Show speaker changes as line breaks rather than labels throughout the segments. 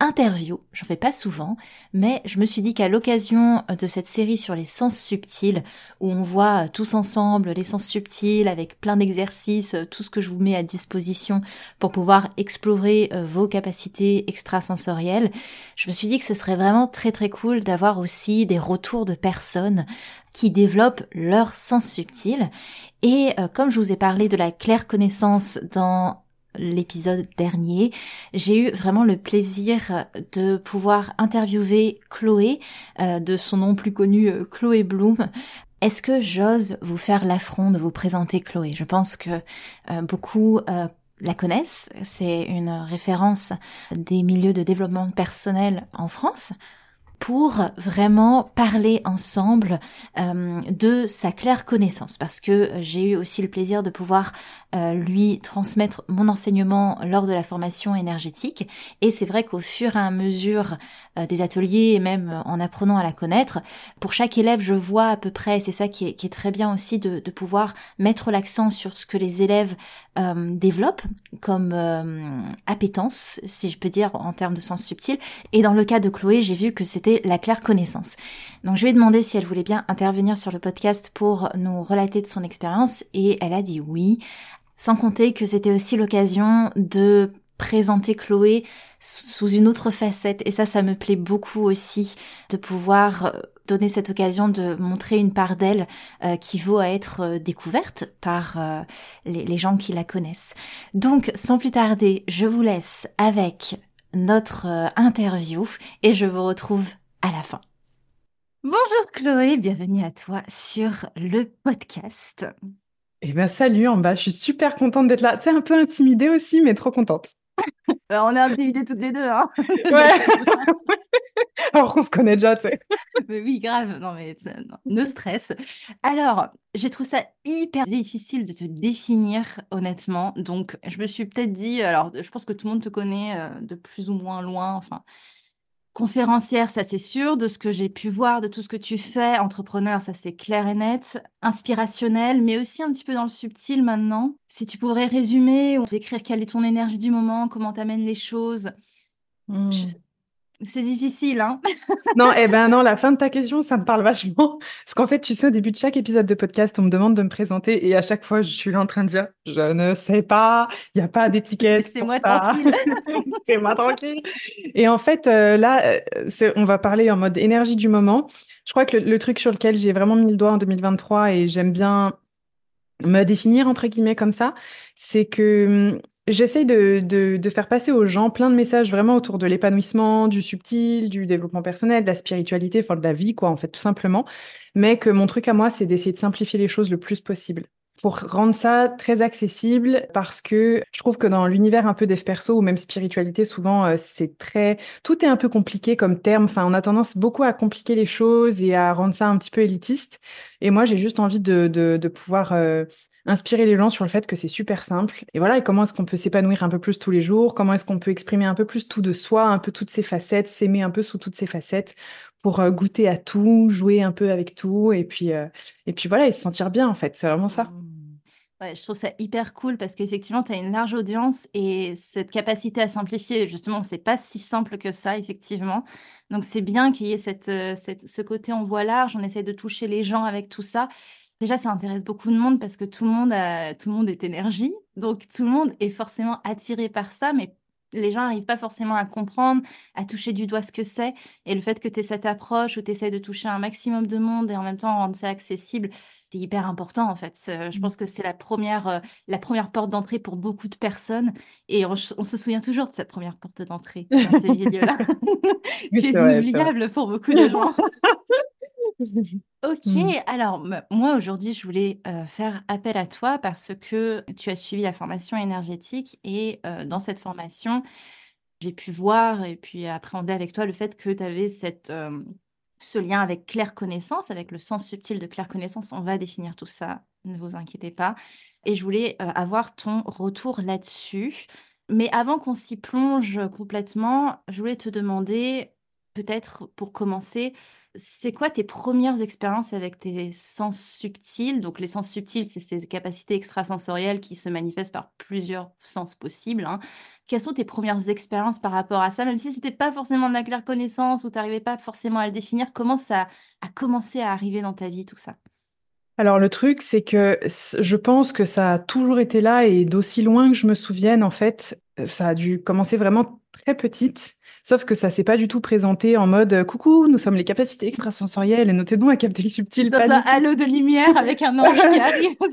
interview. J'en fais pas souvent, mais je me suis dit qu'à l'occasion de cette série sur les sens subtils, où on voit tous ensemble les sens subtils avec plein d'exercices, tout ce que je vous mets à disposition pour pouvoir explorer euh, vos capacités extrasensorielles, je me suis dit que ce serait vraiment très très cool d'avoir aussi des retours de personnes qui développent leurs sens subtils. Et euh, comme je vous ai parlé de la claire connaissance dans l'épisode dernier, j'ai eu vraiment le plaisir de pouvoir interviewer Chloé, euh, de son nom plus connu euh, Chloé Bloom. Est-ce que j'ose vous faire l'affront de vous présenter Chloé? Je pense que euh, beaucoup la connaissent. C'est une référence des milieux de développement personnel en France pour vraiment parler ensemble euh, de sa claire connaissance. Parce que j'ai eu aussi le plaisir de pouvoir euh, lui transmettre mon enseignement lors de la formation énergétique. Et c'est vrai qu'au fur et à mesure euh, des ateliers et même en apprenant à la connaître pour chaque élève je vois à peu près c'est ça qui est, qui est, très bien aussi de, de pouvoir mettre l'accent sur ce que les élèves développent comme appétence si je peux dire en termes de sens subtil. Et dans le cas de Chloé j'ai vu que c'était la claire connaissance. Donc je lui ai demandé si elle voulait bien intervenir sur le podcast pour nous relater de son expérience. Et elle a dit oui, sans compter que c'était aussi l'occasion de présenter Chloé sous une autre facette. Et ça ça me plaît beaucoup aussi de pouvoir euh, donner cette occasion de montrer une part d'elle euh, qui vaut à être euh, découverte par les, les, gens qui la connaissent. Donc sans plus tarder, je vous laisse avec notre interview et je vous retrouve à la fin. Bonjour Chloé, bienvenue à toi sur le podcast.
Eh bien salut en bas, je suis super contente d'être là. Tu es un peu intimidée aussi, mais trop contente.
on est intimidées toutes les deux. Hein
ouais. Alors qu'on se connaît déjà, tu sais.
mais oui, grave. Non, mais no stress. Alors, j'ai trouvé ça hyper difficile de te définir, honnêtement. Donc, je me suis peut-être dit, alors, je pense que tout le monde te connaît euh, de plus ou moins loin. Enfin, conférencière, ça c'est sûr, de ce que j'ai pu voir, de tout ce que tu fais, entrepreneur, ça c'est clair et net, inspirationnel, mais aussi un petit peu dans le subtil maintenant. Si tu pourrais résumer ou décrire quelle est ton énergie du moment, comment t'amènes les choses. Hmm. C'est difficile, hein
Non, eh ben non, la fin de ta question, ça me parle vachement. Parce qu'en fait, tu sais, au début de chaque épisode de podcast, on me demande de me présenter et à chaque fois, je suis là en train de dire, je ne sais pas, il n'y a pas d'étiquette.
C'est moi tranquille.
C'est moi tranquille. Et en fait, euh, là, euh, on va parler en mode énergie du moment. Je crois que le truc sur lequel j'ai vraiment mis le doigt en 2023 et j'aime bien me définir entre guillemets comme ça, c'est que hum, J'essaye de, de, faire passer aux gens plein de messages vraiment autour de l'épanouissement, du subtil, du développement personnel, de la spiritualité, enfin de la vie, quoi, en fait, tout simplement. Mais que mon truc à moi, c'est d'essayer de simplifier les choses le plus possible pour rendre ça très accessible parce que je trouve que dans l'univers un peu dev perso ou même spiritualité, souvent euh, c'est très, tout est un peu compliqué comme terme. Enfin, on a tendance beaucoup à compliquer les choses et à rendre ça un petit peu élitiste. Et moi, j'ai juste envie de, pouvoir euh, inspirer les gens sur le fait que c'est super simple. Et voilà, et comment est-ce qu'on peut s'épanouir un peu plus tous les jours? Comment est-ce qu'on peut exprimer un peu plus tout de soi, un peu toutes ses facettes, s'aimer un peu sous toutes ses facettes pour euh, goûter à tout, jouer un peu avec tout, et puis, et puis voilà, et se sentir bien en fait. C'est vraiment ça.
Ouais, je trouve ça hyper cool parce qu'effectivement, tu as une large audience et cette capacité à simplifier, justement, c'est pas si simple que ça, effectivement. Donc, c'est bien qu'il y ait cette, euh, cette, ce côté en voie large, on essaie de toucher les gens avec tout ça. Déjà, ça intéresse beaucoup de monde parce que tout le monde, tout le monde est énergie. Donc, tout le monde est forcément attiré par ça, mais les gens n'arrivent pas forcément à comprendre, à toucher du doigt ce que c'est. Et le fait que tu aies cette approche où tu essaies de toucher un maximum de monde et en même temps rendre ça accessible, c'est hyper important en fait. je mmh. pense que c'est la première, euh, la première porte d'entrée pour beaucoup de personnes. Et on, se souvient toujours de cette première porte d'entrée dans ces milieux-là. c'est inoubliable pour beaucoup de gens. Ok, mmh. alors moi aujourd'hui je voulais euh, faire appel à toi parce que tu as suivi la formation énergétique et euh, dans cette formation j'ai pu voir et puis appréhender avec toi le fait que tu avais cette, ce lien avec claire connaissance, avec le sens subtil de claire connaissance. On va définir tout ça, ne vous inquiétez pas. Et je voulais euh, avoir ton retour là-dessus. Mais avant qu'on s'y plonge complètement, je voulais te demander, peut-être pour commencer, c'est quoi tes premières expériences avec tes sens subtils? Donc les sens subtils, c'est ces capacités extrasensorielles qui se manifestent par plusieurs sens possibles. Hein. Quelles sont tes premières expériences par rapport à ça? Même si c'était pas forcément de la claire connaissance ou tu n'arrivais pas forcément à le définir, comment ça a commencé à arriver dans ta vie tout ça?
Alors le truc, c'est que je pense que ça a toujours été là et d'aussi loin que je me souvienne, en fait, ça a dû commencer vraiment très petite. Sauf que ça s'est pas du tout présenté en mode euh, coucou, nous sommes les capacités extrasensorielles et notez donc à capter les subtils.
Dans un halo de lumière avec un ange qui arrive.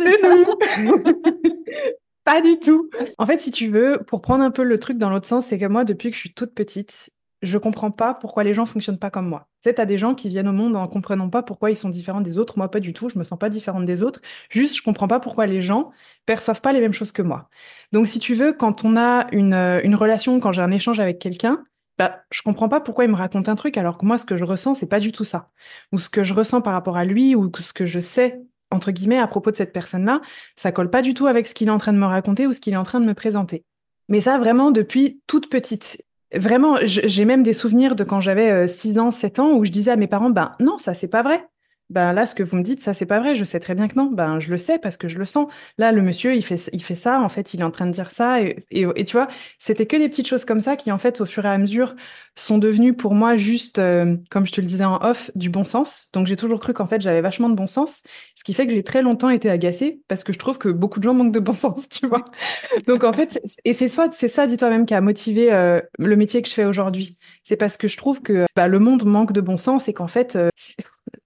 pas du tout. En fait, si tu veux, pour prendre un peu le truc dans l'autre sens, c'est que moi, depuis que je suis toute petite, je comprends pas pourquoi les gens fonctionnent pas comme moi. Tu sais, as des gens qui viennent au monde en comprenant pas pourquoi ils sont différents des autres. Moi, pas du tout. Je me sens pas différente des autres. Juste, je comprends pas pourquoi les gens perçoivent pas les mêmes choses que moi. Donc, si tu veux, quand on a une, euh, une relation, quand j'ai un échange avec quelqu'un, bah, je comprends pas pourquoi il me raconte un truc alors que moi, ce que je ressens, c'est pas du tout ça. Ou ce que je ressens par rapport à lui ou ce que je sais, entre guillemets, à propos de cette personne-là, ça colle pas du tout avec ce qu'il est en train de me raconter ou ce qu'il est en train de me présenter. Mais ça, vraiment, depuis toute petite. Vraiment, j'ai même des souvenirs de quand j'avais 6 euh, ans, 7 ans, où je disais à mes parents, ben non, ça, c'est pas vrai ben là, ce que vous me dites, ça, c'est pas vrai. Je sais très bien que non. Ben, je le sais parce que je le sens. Là, le monsieur, il fait, il fait ça. En fait, il est en train de dire ça. Et, tu vois, c'était que des petites choses comme ça qui, en fait, au fur et à mesure, sont devenues pour moi juste, euh, comme je te le disais en off, du bon sens. Donc, j'ai toujours cru qu'en fait, j'avais vachement de bon sens. Ce qui fait que j'ai très longtemps été agacée parce que je trouve que beaucoup de gens manquent de bon sens, tu vois. Donc, en fait, et c'est ça, dis-toi même, qui a motivé euh, le métier que je fais aujourd'hui. C'est parce que je trouve que bah, le monde manque de bon sens et qu'en fait, euh,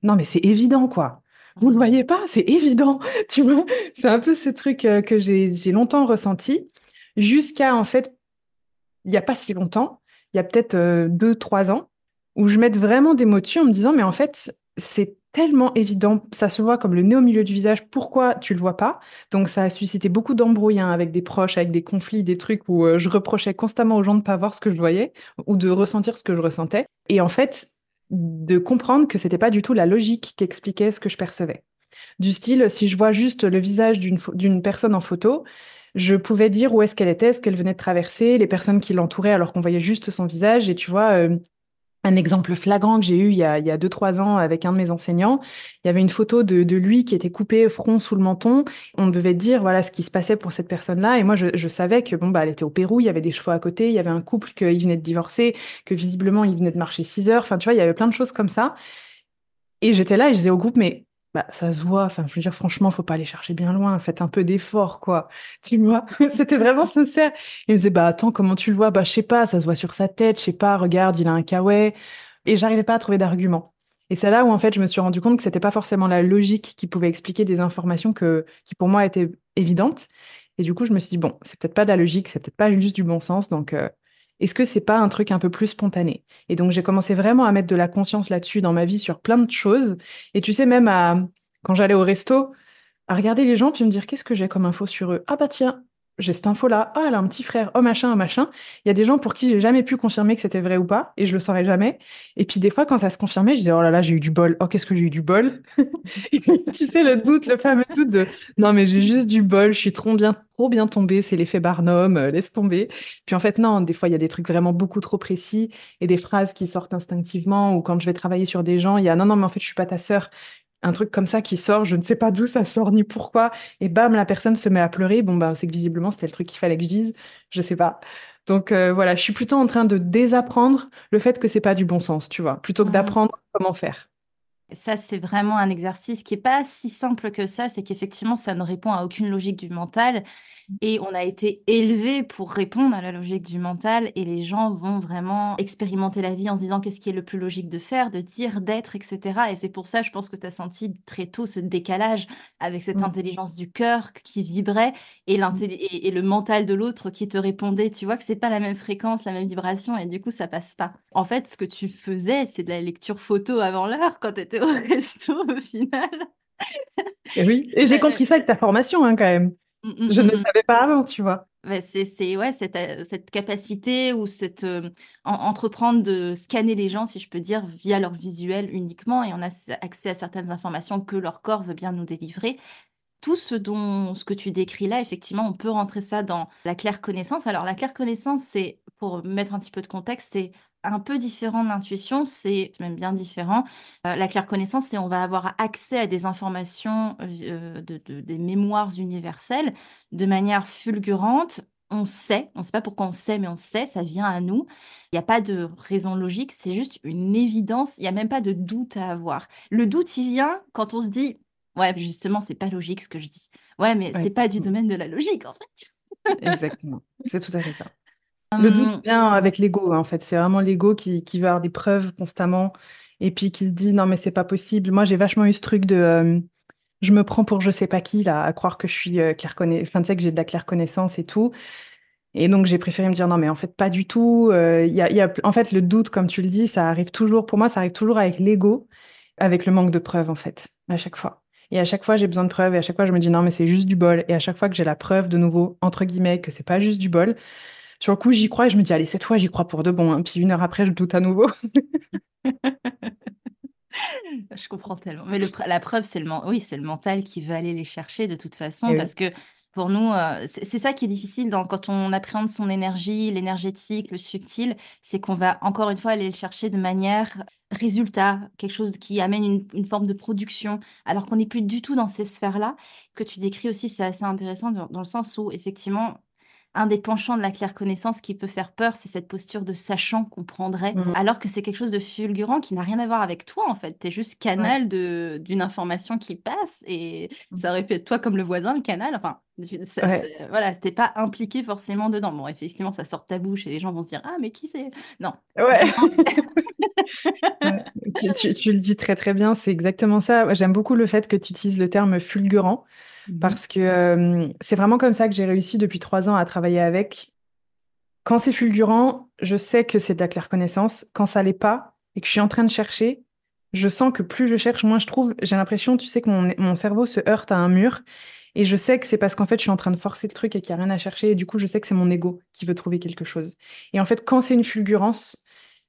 non, mais c'est évident, quoi. Vous le voyez pas, c'est évident, tu vois. C'est un peu ce truc euh, que j'ai longtemps ressenti, jusqu'à, en fait, il n'y a pas si longtemps, il y a peut-être euh, deux, trois ans, où je mette vraiment des mots dessus en me disant, mais en fait, c'est tellement évident, ça se voit comme le nez au milieu du visage, pourquoi tu le vois pas? Donc ça a suscité beaucoup d'embrouilles hein, avec des proches, avec des conflits, des trucs où euh, je reprochais constamment aux gens de ne pas voir ce que je voyais ou de ressentir ce que je ressentais. Et en fait, de comprendre que c'était pas du tout la logique qui expliquait ce que je percevais. Du style, si je vois juste le visage d'une personne en photo, je pouvais dire où est-ce qu'elle était, ce qu'elle venait de traverser, les personnes qui l'entouraient alors qu'on voyait juste son visage. Et tu vois, euh, un exemple flagrant que j'ai eu il y a, il y a deux, trois ans avec un de mes enseignants. Il y avait une photo de, lui qui était coupé front sous le menton. On devait dire voilà ce qui se passait pour cette personne-là. Et moi, je, savais que bon bah elle était au Pérou, il y avait des chevaux à côté, il y avait un couple qu'il venait de divorcer, que visiblement il venait de marcher six heures. Enfin, tu vois, il y avait plein de choses comme ça. Et j'étais là et je disais au groupe mais bah, ça se voit. Enfin, je veux dire, franchement, faut pas aller chercher bien loin. Faites un peu d'effort, quoi. Tu vois, c'était vraiment sincère. Il me disait, bah, attends, comment tu le vois? Bah, je sais pas, ça se voit sur sa tête. Je sais pas, regarde, il a un kawaii. Et j'arrivais pas à trouver d'argument. Et c'est là où, en fait, je me suis rendu compte que c'était pas forcément la logique qui pouvait expliquer des informations que, qui, pour moi, étaient évidentes. Et du coup, je me suis dit, bon, c'est peut-être pas de la logique, c'est peut-être pas juste du bon sens. Donc, euh, est-ce que c'est pas un truc un peu plus spontané? Et donc j'ai commencé vraiment à mettre de la conscience là-dessus dans ma vie sur plein de choses. Et tu sais même à quand j'allais au resto, à regarder les gens puis me dire qu'est-ce que j'ai comme info sur eux? Ah bah tiens, j'ai cette info-là, ah, elle a un petit frère, oh machin, oh machin. Il y a des gens pour qui j'ai jamais pu confirmer que c'était vrai ou pas, et je le saurais jamais. Et puis des fois, quand ça se confirmait, je disais, oh là là, j'ai eu du bol, oh qu'est-ce que j'ai eu du bol? tu sais, le doute, le fameux doute de, non mais j'ai juste du bol, je suis trop bien, trop bien tombée, c'est l'effet Barnum, euh, laisse tomber. Puis en fait, non, des fois, il y a des trucs vraiment beaucoup trop précis, et des phrases qui sortent instinctivement, ou quand je vais travailler sur des gens, il y a, non, non, mais en fait, je suis pas ta sœur, un truc comme ça qui sort, je ne sais pas d'où ça sort ni pourquoi, et bam, la personne se met à pleurer. Bon, bah, c'est que visiblement, c'était le truc qu'il fallait que je dise, je sais pas. Donc euh, voilà, je suis plutôt en train de désapprendre le fait que c'est pas du bon sens, tu vois, plutôt que mmh. d'apprendre comment faire.
Ça, c'est vraiment un exercice qui est pas si simple que ça. C'est qu'effectivement, ça ne répond à aucune logique du mental. Et on a été élevé pour répondre à la logique du mental. Et les gens vont vraiment expérimenter la vie en se disant qu'est-ce qui est le plus logique de faire, de dire, d'être, etc. Et c'est pour ça, je pense que tu as senti très tôt ce décalage avec cette
Mm.
intelligence du cœur qui vibrait et, l'intelli- et, et le mental de l'autre qui te répondait. Tu vois que c'est pas la même fréquence, la même vibration. Et du coup, ça passe pas. En fait, ce que tu faisais, c'est de la lecture photo avant l'heure quand tu étais au resto au final.
Et oui, et j'ai compris ça avec ta formation, hein, quand même.
Mm, mm,
Je ne le
mm.
savais pas avant, tu vois.
Ouais, c'est, ouais, cette, euh, cette capacité ou cette euh, en- entreprendre de scanner les gens, si je peux dire, via leur visuel uniquement, et on a accès à certaines informations que leur corps veut bien nous délivrer. Tout ce dont ce que tu décris là, effectivement, on peut rentrer ça dans la claire connaissance. Alors, la claire connaissance, c'est, pour mettre un petit peu de contexte, c'est un peu différent de l'intuition, c'est même bien différent. Euh, la claire connaissance, c'est on va avoir accès à des informations, euh, de, de- des mémoires universelles de manière fulgurante. On sait, on ne sait pas pourquoi on sait, mais on sait, ça vient à nous. Il n'y a pas de raison logique, c'est juste une évidence. Il n'y a même pas de doute à avoir. Le doute, il vient quand on se dit, ouais, justement, c'est pas logique ce que je dis. Ouais, mais
Ouais.
c'est pas du domaine de la logique, en fait.
Exactement. C'est tout à fait ça. Le doute
Hum,
vient avec l'ego, hein, en fait. C'est vraiment l'ego qui, qui veut avoir des preuves constamment et puis qui se dit non, mais c'est pas possible. Moi, j'ai vachement eu ce truc de euh, je me prends pour je sais pas qui, là, à croire que je suis euh, connaissance, enfin, tu sais, que j'ai de la claire connaissance et tout. Et donc, j'ai préféré me dire non, mais en fait, pas du tout. Euh, a, y a- en fait, le doute, comme tu le dis, ça arrive toujours, pour moi, ça arrive toujours avec l'ego, avec le manque de preuves, en fait, à chaque fois. Et à chaque fois, j'ai besoin de preuves, et à chaque fois, je me dis non, mais c'est juste du bol. Et à chaque fois que j'ai la preuve, de nouveau, entre guillemets, que c'est pas juste du bol, sur le coup, j'y crois et je me dis, allez, cette fois, j'y crois pour de bon. hein. Puis une heure après, je doute à nouveau.
Je comprends tellement. Mais le la preuve, c'est le, oui, le mental qui veut aller les chercher de toute façon,
Et
parce que pour nous, euh, c'est ça qui est difficile dans, quand on appréhende son énergie, l'énergétique, le subtil, c'est qu'on va encore une fois aller le chercher de manière résultat, quelque chose qui amène une, une forme de production, alors qu'on n'est plus du tout dans ces sphères-là. Que tu décris aussi, c'est assez intéressant dans, dans le sens où, effectivement, un des penchants de la claire connaissance qui peut faire peur, c'est cette posture de sachant qu'on prendrait,
Mhm.
alors que c'est quelque chose de fulgurant qui n'a rien à voir avec toi, en fait. Tu es juste canal de, d'une information qui passe et ça aurait pu être toi comme le voisin, le canal. Enfin, tu- ça-
Ouais.
voilà, t'es pas impliqué forcément dedans. Bon, effectivement, ça sort de ta bouche et les gens vont se dire Ah, mais qui c'est? Non.
Ouais. Ouais. Tu, tu- tu le dis très très bien, c'est exactement ça. J'aime beaucoup le fait que tu utilises le terme fulgurant
Mhm.
parce que euh, c'est vraiment comme ça que j'ai réussi depuis trois ans à travailler avec. Quand c'est fulgurant, je sais que c'est de la claire connaissance. Quand ça l'est pas et que je suis en train de chercher, je sens que plus je cherche, moins je trouve. J'ai l'impression, tu sais, que mon, mon cerveau se heurte à un mur et je sais que c'est parce qu'en fait, je suis en train de forcer le truc et qu'il n'y a rien à chercher. Et du coup, je sais que c'est mon ego qui veut trouver quelque chose. Et en fait, quand c'est une fulgurance,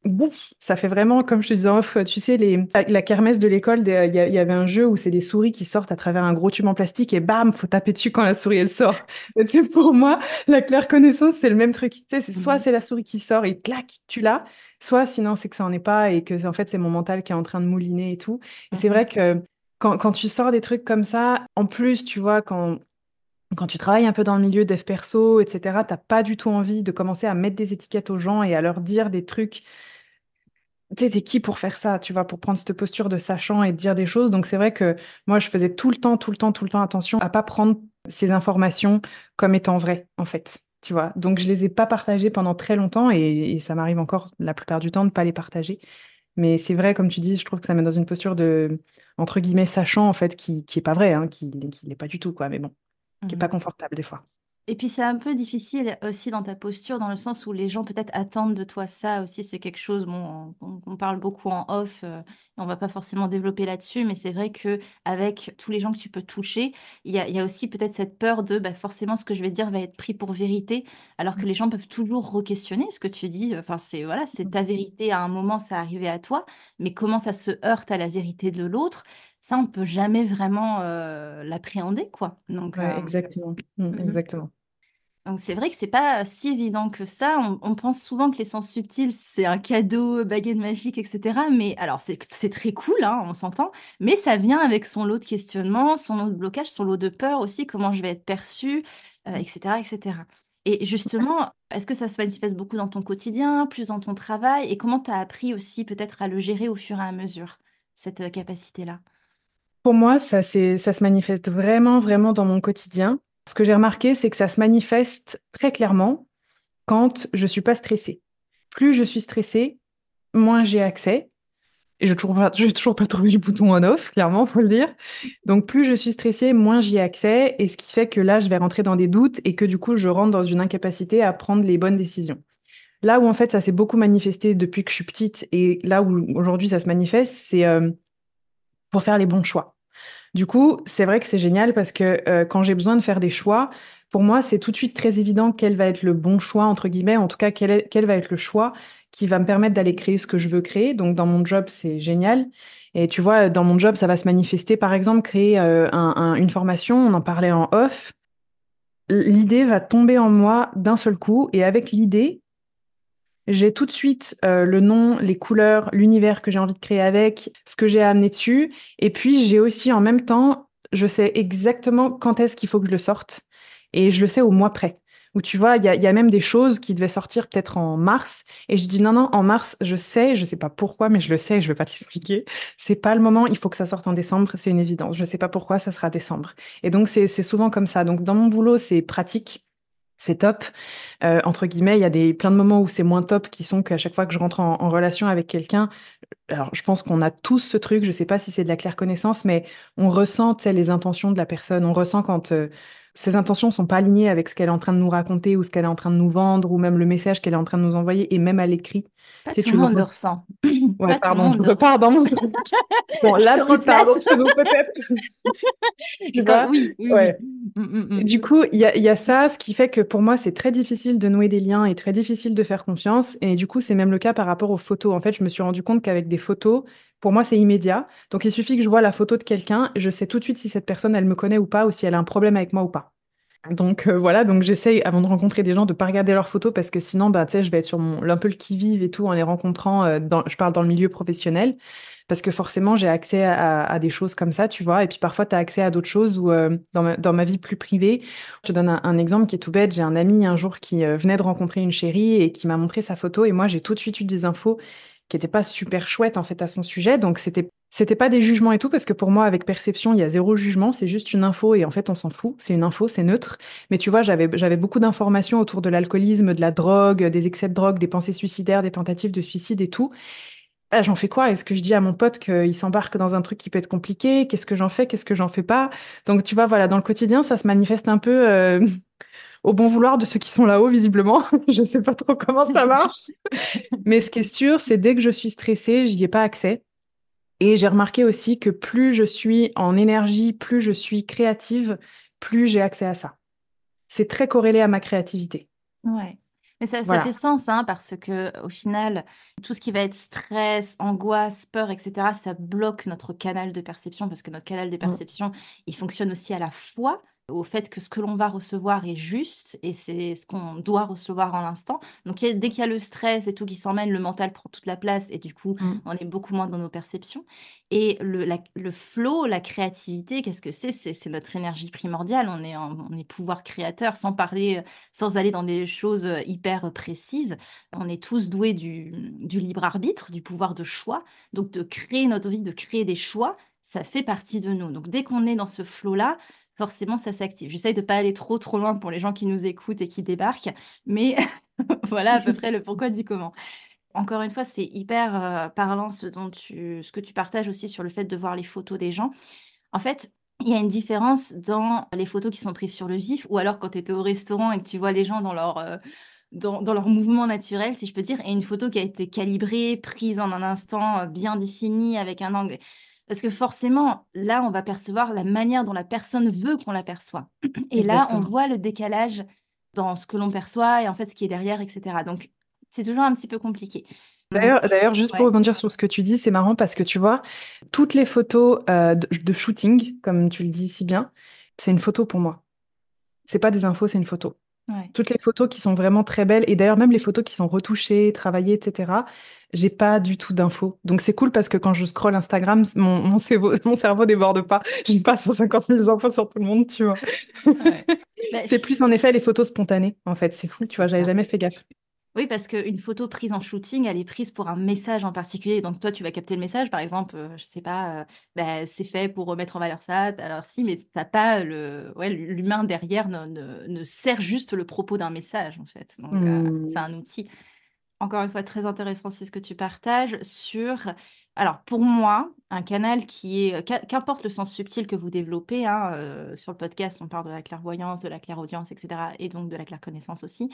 bouf, ça fait vraiment, comme je te disais off, tu sais, les, la, la kermesse de l'école, il y, y avait un jeu où c'est des souris qui sortent à travers un gros tube en plastique et bam, faut taper dessus quand la souris elle sort. Sais, pour moi, la claire connaissance, c'est le même truc. Tu sais, c'est soit
Mhm.
c'est la souris qui sort et clac, tu l'as, soit sinon c'est que ça en est pas et que en fait c'est mon mental qui est en train de mouliner et tout. Et c'est
Mhm.
vrai que quand, quand tu sors des trucs comme ça, en plus, tu vois, quand quand tu travailles un peu dans le milieu dev perso, etc., t'as pas du tout envie de commencer à mettre des étiquettes aux gens et à leur dire des trucs. Tu t'es qui pour faire ça, tu vois, pour prendre cette posture de sachant et de dire des choses. Donc c'est vrai que moi, je faisais tout le temps, tout le temps, tout le temps attention à pas prendre ces informations comme étant vraies, en fait. Tu vois, donc je les ai pas partagées pendant très longtemps et, et ça m'arrive encore la plupart du temps de pas les partager. Mais c'est vrai, comme tu dis, je trouve que ça met dans une posture de, entre guillemets, sachant, en fait, qui, qui est pas vrai, hein, qui, qui l'est pas du tout, quoi. Mais bon, qui est pas
Mhm.
confortable des fois.
Et puis c'est un peu difficile aussi dans ta posture, dans le sens où les gens peut-être attendent de toi ça aussi. C'est quelque chose, bon, on, on parle beaucoup en off, euh, et on va pas forcément développer là-dessus, mais c'est vrai que avec tous les gens que tu peux toucher, il y a, il y a aussi peut-être cette peur de, bah, forcément, ce que je vais dire va être pris pour vérité, alors que les gens peuvent toujours re-questionner ce que tu dis. Enfin, c'est voilà, c'est ta vérité. À un moment, ça arrivait à toi, mais comment ça se heurte à la vérité de l'autre, ça, on peut jamais vraiment euh, l'appréhender, quoi. Donc,
Ouais,
euh,
exactement. Mm,
mhm.
exactement.
Donc c'est vrai que c'est pas si évident que ça. On, on pense souvent que les sens subtils, c'est un cadeau, baguette magique, etc. Mais alors c'est c'est très cool, hein, on s'entend. Mais ça vient avec son lot de questionnements, son lot de blocages, son lot de peur aussi, comment je vais être perçue, euh, etc., etc. Et justement, est-ce que ça se manifeste beaucoup dans ton quotidien, plus dans ton travail, et comment tu as appris aussi peut-être à le gérer au fur et à mesure? cette capacité-là?
Pour moi, ça, ça se manifeste vraiment, vraiment dans mon quotidien. Ce que j'ai remarqué, c'est que ça se manifeste très clairement quand je suis pas stressée. Plus je suis stressée, moins j'ai accès. Et je n'ai toujours, pas, trouvé le bouton on-off, clairement, faut le dire. Donc, plus je suis stressée, moins j'y ai accès. Et ce qui fait que là, je vais rentrer dans des doutes et que du coup, je rentre dans une incapacité à prendre les bonnes décisions. Là où, en fait, ça s'est beaucoup manifesté depuis que je suis petite et là où aujourd'hui ça se manifeste, c'est euh, pour faire les bons choix. Du coup, c'est vrai que c'est génial parce que euh, quand j'ai besoin de faire des choix, pour moi, c'est tout de suite très évident quel va être le bon choix, entre guillemets, en tout cas, quel, va être le choix qui va me permettre d'aller créer ce que je veux créer. Donc, dans mon job, c'est génial. Et tu vois, dans mon job, ça va se manifester, par exemple, créer euh, une formation, on en parlait en off. L'idée va tomber en moi d'un seul coup, et avec l'idée, j'ai tout de suite euh, le nom, les couleurs, l'univers que j'ai envie de créer avec, ce que j'ai à amener dessus. Et puis, j'ai aussi en même temps, je sais exactement quand est-ce qu'il faut que je le sorte. Et je le sais au mois près où tu vois, il y a, même des choses qui devaient sortir peut-être en mars. Et je dis non, non, en mars, je sais, je sais pas pourquoi, mais je le sais, je vais pas t'expliquer. C'est pas le moment, il faut que ça sorte en décembre, c'est une évidence. Je sais pas pourquoi, ça sera décembre. Et donc, c'est souvent comme ça. Donc, dans mon boulot, c'est pratique. C'est top. Euh, entre guillemets, il y a des, plein de moments où c'est moins top qui sont qu'à chaque fois que je rentre en, relation avec quelqu'un, alors je pense qu'on a tous ce truc, je sais pas si c'est de la claire connaissance, mais on ressent les intentions de la personne. On ressent quand euh, ses intentions sont pas alignées avec ce qu'elle est en train de nous raconter ou ce qu'elle est en train de nous vendre ou même le message qu'elle est en train de nous envoyer et même à l'écrit.
Pas tout le monde le ressent.
Ouais, pardon, je repars dans mon... bon, là, tu parles entre nous peut-être.
oui, oui, ouais.
Mm, mm, mm. Du coup, il y a, y a, ça, ce qui fait que pour moi, c'est très difficile de nouer des liens et très difficile de faire confiance. Et du coup, c'est même le cas par rapport aux photos. En fait, je me suis rendu compte qu'avec des photos, pour moi, c'est immédiat. Donc, il suffit que je vois la photo de quelqu'un, je sais tout de suite si cette personne, elle me connaît ou pas, ou si elle a un problème avec moi ou pas. Donc euh, voilà, donc j'essaye avant de rencontrer des gens de pas regarder leurs photos parce que sinon, bah, tu sais, je vais être sur mon, un peu le qui-vive et tout en les rencontrant. Euh, je parle dans le milieu professionnel parce que forcément, j'ai accès à, des choses comme ça, tu vois. Et puis parfois, tu as accès à d'autres choses ou euh, dans, ma, vie plus privée. Je te donne un, exemple qui est tout bête. J'ai un ami un jour qui venait de rencontrer une chérie et qui m'a montré sa photo et moi, j'ai tout de suite eu des infos qui n'étaient pas super chouettes en fait à son sujet. Donc c'était c'était pas des jugements et tout, parce que pour moi, avec perception, il y a zéro jugement, c'est juste une info et en fait, on s'en fout. C'est une info, c'est neutre. Mais tu vois, j'avais, j'avais beaucoup d'informations autour de l'alcoolisme, de la drogue, des excès de drogue, des pensées suicidaires, des tentatives de suicide et tout. Ah, j'en fais quoi? Est-ce que je dis à mon pote qu'il s'embarque dans un truc qui peut être compliqué? Qu'est-ce que j'en fais? Qu'est-ce que j'en fais pas? Donc, tu vois, voilà, dans le quotidien, ça se manifeste un peu euh, au bon vouloir de ceux qui sont là-haut, visiblement. je sais pas trop comment ça marche. Mais ce qui est sûr, c'est dès que je suis stressée, j'y ai pas accès. Et j'ai remarqué aussi que plus je suis en énergie, plus je suis créative, plus j'ai accès à ça. C'est très corrélé à ma créativité.
Ouais. Mais ça, ça fait sens, hein, parce que au final, tout ce qui va être stress, angoisse, peur, etc., ça bloque notre canal de perception, parce que notre canal de mmh. perception, il fonctionne aussi à la fois au fait que ce que l'on va recevoir est juste et c'est ce qu'on doit recevoir en l'instant. Donc dès qu'il y a le stress et tout qui s'emmène, le mental prend toute la place et du coup, mmh. on est beaucoup moins dans nos perceptions. Et le, le flow, la créativité, qu'est-ce que c'est? C'est notre énergie primordiale. On est, on est pouvoir créateur, sans parler, sans aller dans des choses euh, hyper précises. On est tous doués du, du libre arbitre, du pouvoir de choix. Donc de créer notre vie, de créer des choix, ça fait partie de nous. Donc dès qu'on est dans ce flow-là, forcément, ça s'active. J'essaye de ne pas aller trop, trop loin pour les gens qui nous écoutent et qui débarquent, mais voilà à peu près le pourquoi du comment. Encore une fois, c'est hyper euh, parlant ce, dont tu, ce que tu partages aussi sur le fait de voir les photos des gens. En fait, il y a une différence dans les photos qui sont prises sur le vif ou alors quand tu étais au restaurant et que tu vois les gens dans leur, euh, dans, leur mouvement naturel, si je peux dire, et une photo qui a été calibrée, prise en un instant euh, bien défini avec un angle. Parce que forcément, là, on va percevoir la manière dont la personne veut qu'on la perçoit. Et là, on voit le décalage dans ce que l'on perçoit et en fait ce qui est derrière, etc. Donc, c'est toujours un petit peu compliqué.
D'ailleurs, juste pour rebondir sur ce que tu dis, c'est marrant parce que tu vois, toutes les photos euh, de, shooting, comme tu le dis si bien, c'est une photo pour moi. C'est pas des infos, c'est une photo. Toutes les photos qui sont vraiment très belles, et d'ailleurs même les photos qui sont retouchées, travaillées, etc., j'ai pas du tout d'infos. Donc c'est cool parce que quand je scroll Instagram, mon, mon, cerveau, mon cerveau déborde pas. J'ai pas 150 000 infos sur tout le monde, tu vois. Bah, c'est plus en effet les photos spontanées, en fait. C'est fou, tu vois, j'avais jamais fait gaffe.
Oui, parce qu'une photo prise en shooting, elle est prise pour un message en particulier. Donc toi, tu vas capter le message, par exemple, heu, je sais pas, heu, bah, c'est fait pour remettre en valeur ça, alors si, mais tu as pas le ouais, l'humain derrière ne ne ne sert juste le propos d'un message, en fait. Donc heu, c'est
Mmh.
un outil. Encore une fois, très intéressant, c'est ce que tu partages sur alors pour moi, un canal qui est, qu'im qu'importe le sens subtil que vous développez, hein, sur le podcast, on parle de la clairvoyance, de la clairaudience et cetera et donc de la claire connaissance aussi.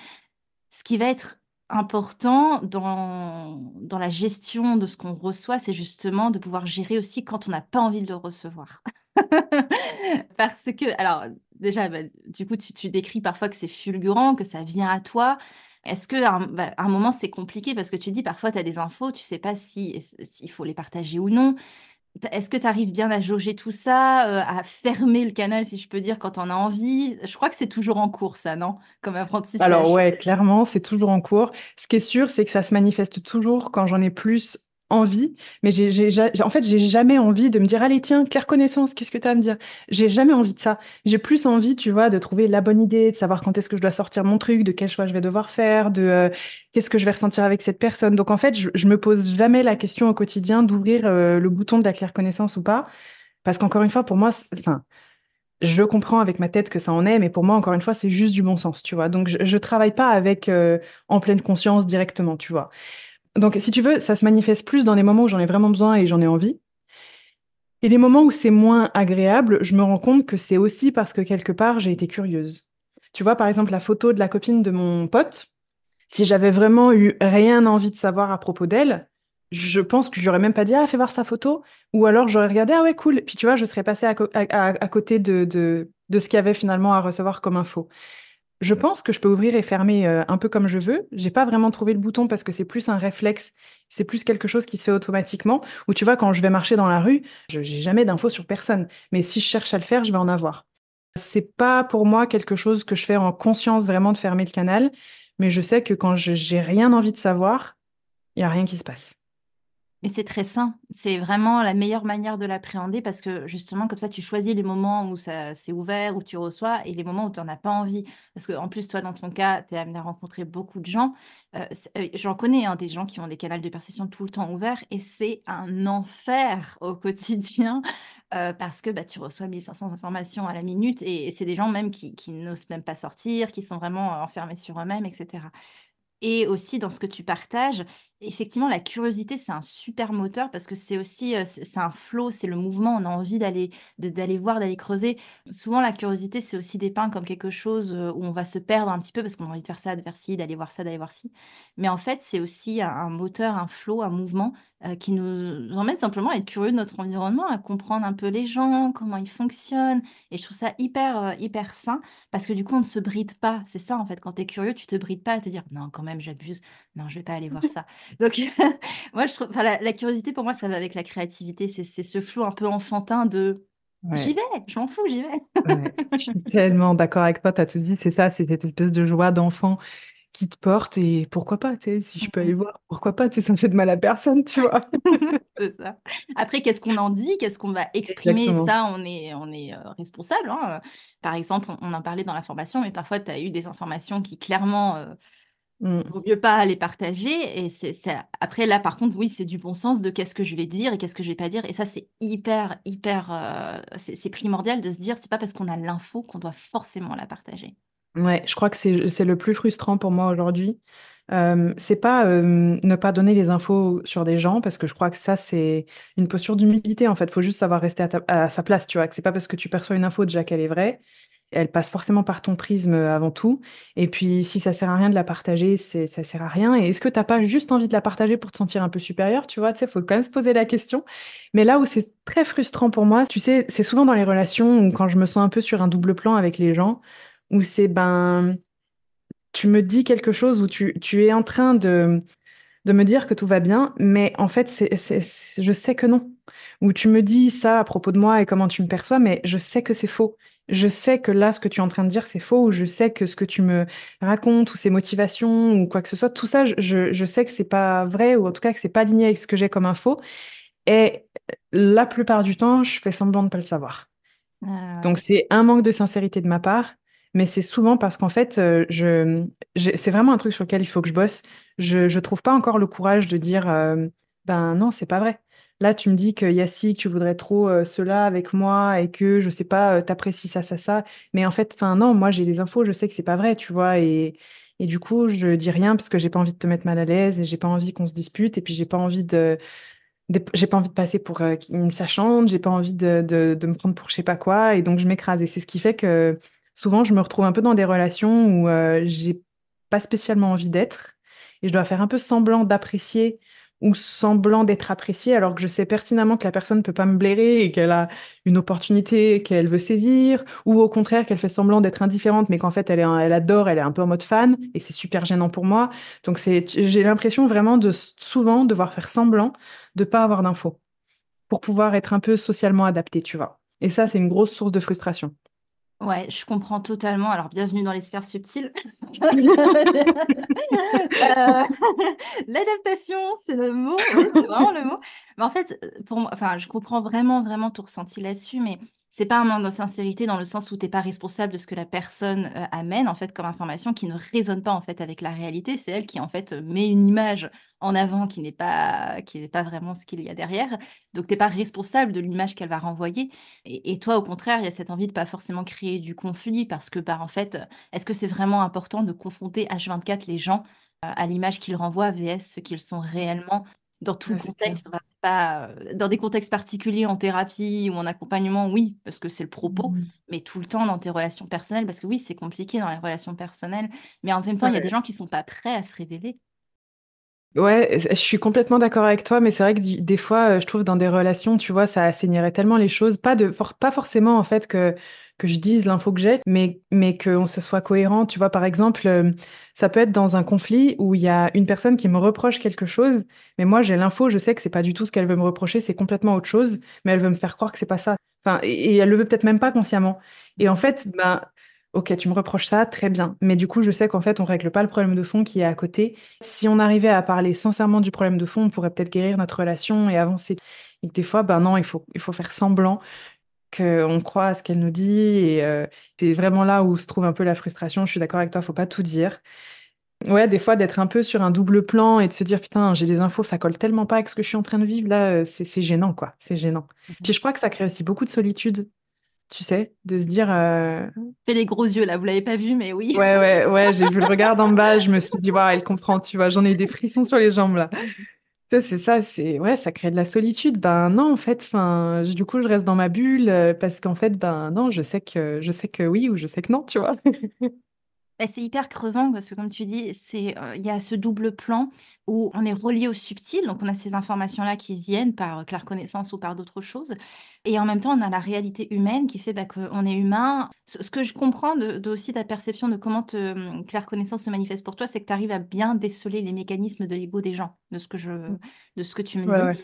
Ce qui va être important dans dans la gestion de ce qu'on reçoit, c'est justement de pouvoir gérer aussi quand on n'a pas envie de le recevoir. Parce que alors déjà, bah, du coup, tu décris parfois que c'est fulgurant, que ça vient à toi. Est-ce qu'à un bah, un moment, c'est compliqué? Parce que tu dis parfois tu as des infos, tu sais pas si s'il faut les partager ou non. Est-ce que tu arrives bien à jauger tout ça, heu, à fermer le canal, si je peux dire, quand on a envie? Je crois que c'est toujours en cours ça, non? Comme
Alors
apprentissage.
ouais, clairement, c'est toujours en cours. Ce qui est sûr, c'est que ça se manifeste toujours quand j'en ai plus envie, mais j'ai j'ai ja en fait, j'ai jamais envie de me dire: «Allez tiens, claire connaissance, qu'est-ce que tu as à me dire?» j'ai jamais envie de ça. J'ai plus envie, tu vois, de trouver la bonne idée, de savoir quand est-ce que je dois sortir mon truc, de quel choix je vais devoir faire, de, heu, qu'est-ce que je vais ressentir avec cette personne. Donc en fait, je me pose jamais la question au quotidien d'ouvrir, heu, le bouton de la claire connaissance ou pas, parce qu'encore une fois, pour moi, enfin, je comprends avec ma tête que ça en est, mais pour moi, encore une fois, c'est juste du bon sens, tu vois? Donc je je travaille pas avec, heu, en pleine conscience directement, tu vois? Donc si tu veux, ça se manifeste plus dans les moments où j'en ai vraiment besoin et j'en ai envie. Et les moments où c'est moins agréable, je me rends compte que c'est aussi parce que quelque part, j'ai été curieuse. Tu vois, par exemple, la photo de la copine de mon pote, si j'avais vraiment eu rien envie de savoir à propos d'elle, je pense que je lui aurais même pas dit: «Ah, fais voir sa photo» ou alors j'aurais regardé: «Ah ouais, cool» puis tu vois, je serais passée à côté de de ce qu'il y avait finalement à recevoir comme info. Je pense que je peux ouvrir et fermer, heu, un peu comme je veux. J'ai pas vraiment trouvé le bouton parce que c'est plus un réflexe, c'est plus quelque chose qui se fait automatiquement. Ou tu vois, quand je vais marcher dans la rue, je j'ai jamais d'infos sur personne, mais si je cherche à le faire, je vais en avoir. C'est pas pour moi quelque chose que je fais en conscience vraiment de fermer le canal, mais je sais que quand j'ai rien envie de savoir, il y a rien qui se passe.
Mais c'est très sain. C'est vraiment la meilleure manière de l'appréhender parce que justement, comme ça, tu choisis les moments où ça c'est ouvert, où tu reçois et les moments où tu en as pas envie. Parce qu'en plus, toi, dans ton cas, tu es amené à rencontrer beaucoup de gens. Heu, c heu, j'en connais, hein, des gens qui ont des canaux de perception tout le temps ouverts et c'est un enfer au quotidien, heu, parce que, bah, tu reçois 1 500 informations à la minute et c'est des gens même qui n'osent même pas sortir, qui sont vraiment, enfermés sur eux-mêmes et cetera. Et aussi dans ce que tu partages, effectivement, la curiosité, c'est un super moteur parce que c'est aussi, c'est c'est un flow, c'est le mouvement, on a envie d'aller de d'aller voir, d'aller creuser. Souvent, la curiosité, c'est aussi dépeint comme quelque chose, où on va se perdre un petit peu parce qu'on a envie de faire ça, de faire ci, d'aller voir ça, d'aller voir ci. Mais en fait, c'est aussi un un moteur, un flow, un mouvement, qui nous emmène simplement à être curieux de notre environnement, à comprendre un peu les gens, comment ils fonctionnent et je trouve ça hyper, hyper sain parce que du coup, on ne se bride pas. C'est ça, en fait, quand tu es curieux, tu te brides pas à te dire: «Non, quand même, j'abuse. Non, je vais pas aller voir ça». Donc moi, je trouve enfin, la la curiosité, pour moi, ça va avec la créativité. C'est ce flot un peu enfantin de: «J'y vais, je m'en fous, j'y vais».
Ouais, je suis tellement d'accord avec toi, tu as tout dit, c'est ça, c'est cette espèce de joie d'enfant qui te porte et pourquoi pas, tu sais? Si je
Mmh
peux aller
mh.
voir, pourquoi pas? Tu sais, ça ne fait de mal à personne, tu vois?
C'est ça. Après, qu'est-ce qu'on en dit? Qu'est-ce qu'on va exprimer?
Exactement.
Ça, on est on est, heu, responsable, hein. Par exemple, on on en parlait dans la formation, mais parfois tu as eu des informations qui clairement, heu,
Mmh.
vaut mieux pas les partager et c'est c'est après là, par contre, oui, c'est du bon sens de qu'est-ce que je vais dire et qu'est-ce que je vais pas dire et ça, c'est hyper, hyper, heu, c'est c'est primordial de se dire: «C'est pas parce qu'on a l'info qu'on doit forcément la partager».
Ouais, je crois que c'est c'est le plus frustrant pour moi aujourd'hui. Hem, c'est pas, ne pas donner les infos sur des gens parce que je crois que ça, c'est une posture d'humilité, en fait. Faut juste savoir rester à ta à sa place, tu vois? Que c'est pas parce que tu perçois une info déjà qu'elle est vraie. Elle passe forcément par ton prisme, heu, avant tout et puis si ça sert à rien de la partager, c'est ça sert à rien et est-ce que tu as pas juste envie de la partager pour te sentir un peu supérieur, tu vois? Tu sais, faut quand même se poser la question. Mais là où c'est très frustrant pour moi, tu sais, c'est souvent dans les relations ou quand je me sens un peu sur un double plan avec les gens, où c'est, ben, tu me dis quelque chose où tu tu es en train de de me dire que tout va bien, mais en fait, c'est c'est c je sais que non. Ou tu me dis ça à propos de moi et comment tu me perçois, mais je sais que c'est faux. Je sais que là, ce que tu es en train de dire, c'est faux, ou je sais que ce que tu me racontes ou ces motivations ou quoi que ce soit, tout ça, je sais que c'est pas vrai ou en tout cas que c'est pas aligné avec ce que j'ai comme info et la plupart du temps, je fais semblant de pas le savoir.
Ah
Donc c'est un manque de sincérité de ma part, mais c'est souvent parce qu'en fait, euh, je, c'est vraiment un truc sur lequel il faut que je bosse. Je, je trouve pas encore le courage de dire, euh, ben non, c'est pas vrai. Là, tu me dis que Yassi, que tu voudrais trop euh, cela avec moi et que, je sais pas, t'apprécies ça, ça, ça. Mais en fait, enfin, non, moi, j'ai les infos, je sais que c'est pas vrai, tu vois. Et, et du coup, je dis rien parce que j'ai pas envie de te mettre mal à l'aise et j'ai pas envie qu'on se dispute et puis j'ai pas envie de, j'ai pas envie de passer pour euh, une sachante, j'ai pas envie de, de, de, me prendre pour je sais pas quoi, et donc je m'écrase. Et c'est ce qui fait que souvent je me retrouve un peu dans des relations où euh, j'ai pas spécialement envie d'être, et je dois faire un peu semblant d'apprécier ou semblant d'être appréciée, alors que je sais pertinemment que la personne ne peut pas me blairer et qu'elle a une opportunité qu'elle veut saisir, ou au contraire qu'elle fait semblant d'être indifférente, mais qu'en fait elle, est, elle adore, elle est un peu en mode fan, et c'est super gênant pour moi. Donc j'ai l'impression vraiment de souvent devoir faire semblant de pas avoir d'infos pour pouvoir être un peu socialement adapté, tu vois. Et ça, c'est une grosse source de frustration.
Ouais, je comprends totalement. Alors, bienvenue dans les sphères subtiles. Euh, l'adaptation, c'est le mot, c'est vraiment le mot. Mais en fait, pour moi, enfin, je comprends vraiment, vraiment ton ressenti là-dessus, mais c'est pas un manque de sincérité dans le sens où tu n'es pas responsable de ce que la personne euh, amène en fait comme information qui ne résonne pas en fait avec la réalité. C'est elle qui en fait met une image en avant qui n'est pas qui n'est pas vraiment ce qu'il y a derrière. Donc tu n'es pas responsable de l'image qu'elle va renvoyer. Et, toi au contraire, il y a cette envie de pas forcément créer du conflit parce que bah en fait, est-ce que c'est vraiment important de confronter H24 les gens euh, à l'image qu'ils renvoient vs ce qu'ils sont réellement? Dans tout contexte, pas euh, dans des contextes particuliers en thérapie ou en accompagnement, oui, parce que c'est le propos, mmh mais tout le temps dans tes relations personnelles, parce que oui, c'est compliqué dans les relations personnelles, mais en même temps, il y a des gens qui sont pas prêts à se révéler.
Ouais, je suis complètement d'accord avec toi, mais c'est vrai que des fois, euh, je trouve dans des relations, tu vois, ça assainirait tellement les choses, pas de, pas forcément en fait que que je dise l'info que j'ai, mais, mais qu'on se soit cohérent. Tu vois, par exemple, euh, ça peut être dans un conflit où il y a une personne qui me reproche quelque chose, mais moi j'ai l'info, je sais que c'est pas du tout ce qu'elle veut me reprocher, c'est complètement autre chose, mais elle veut me faire croire que c'est pas ça. Enfin, et, elle le veut peut-être même pas consciemment. Et en fait, ben, ok, tu me reproches ça, très bien. Mais du coup, je sais qu'en fait, on règle pas le problème de fond qui est à côté. Si on arrivait à parler sincèrement du problème de fond, on pourrait peut-être guérir notre relation et avancer. Et des fois, ben non, il faut, il faut faire semblant qu'on croit à ce qu'elle nous dit. Et euh, c'est vraiment là où se trouve un peu la frustration. Je suis d'accord avec toi, faut pas tout dire. Ouais, des fois, d'être un peu sur un double plan et de se dire, putain, j'ai des infos, ça colle tellement pas avec ce que je suis en train de vivre, là, euh, c'est gênant, quoi. C'est gênant. Mhm. Puis je crois que ça crée aussi beaucoup de solitude, tu sais, de se dire. Euh...
Fais les gros yeux, là, vous l'avez pas vu, mais oui.
Ouais, ouais, ouais, j'ai vu le regard d'en bas, je me suis dit, waouh, elle comprend, tu vois, j'en ai des frissons sur les jambes, là. C'est ça, c'est ouais, ça crée de la solitude. Ben non, en fait, du coup, je reste dans ma bulle euh, parce qu'en fait, ben non, je sais que je sais que oui ou je sais que non, tu vois.
Bah, c'est hyper crevant parce que comme tu dis, c'est euh, il y a ce double plan où on est relié au subtil, donc on a ces informations-là qui viennent par claire connaissance ou par d'autres choses, et en même temps on a la réalité humaine qui fait bah, qu'on est humain. Ce, que je comprends de, aussi ta perception de comment te, hum, claire connaissance se manifeste pour toi, c'est que tu arrives à bien déceler les mécanismes de l'ego des gens, de ce que je, mmh. de ce que tu me dis.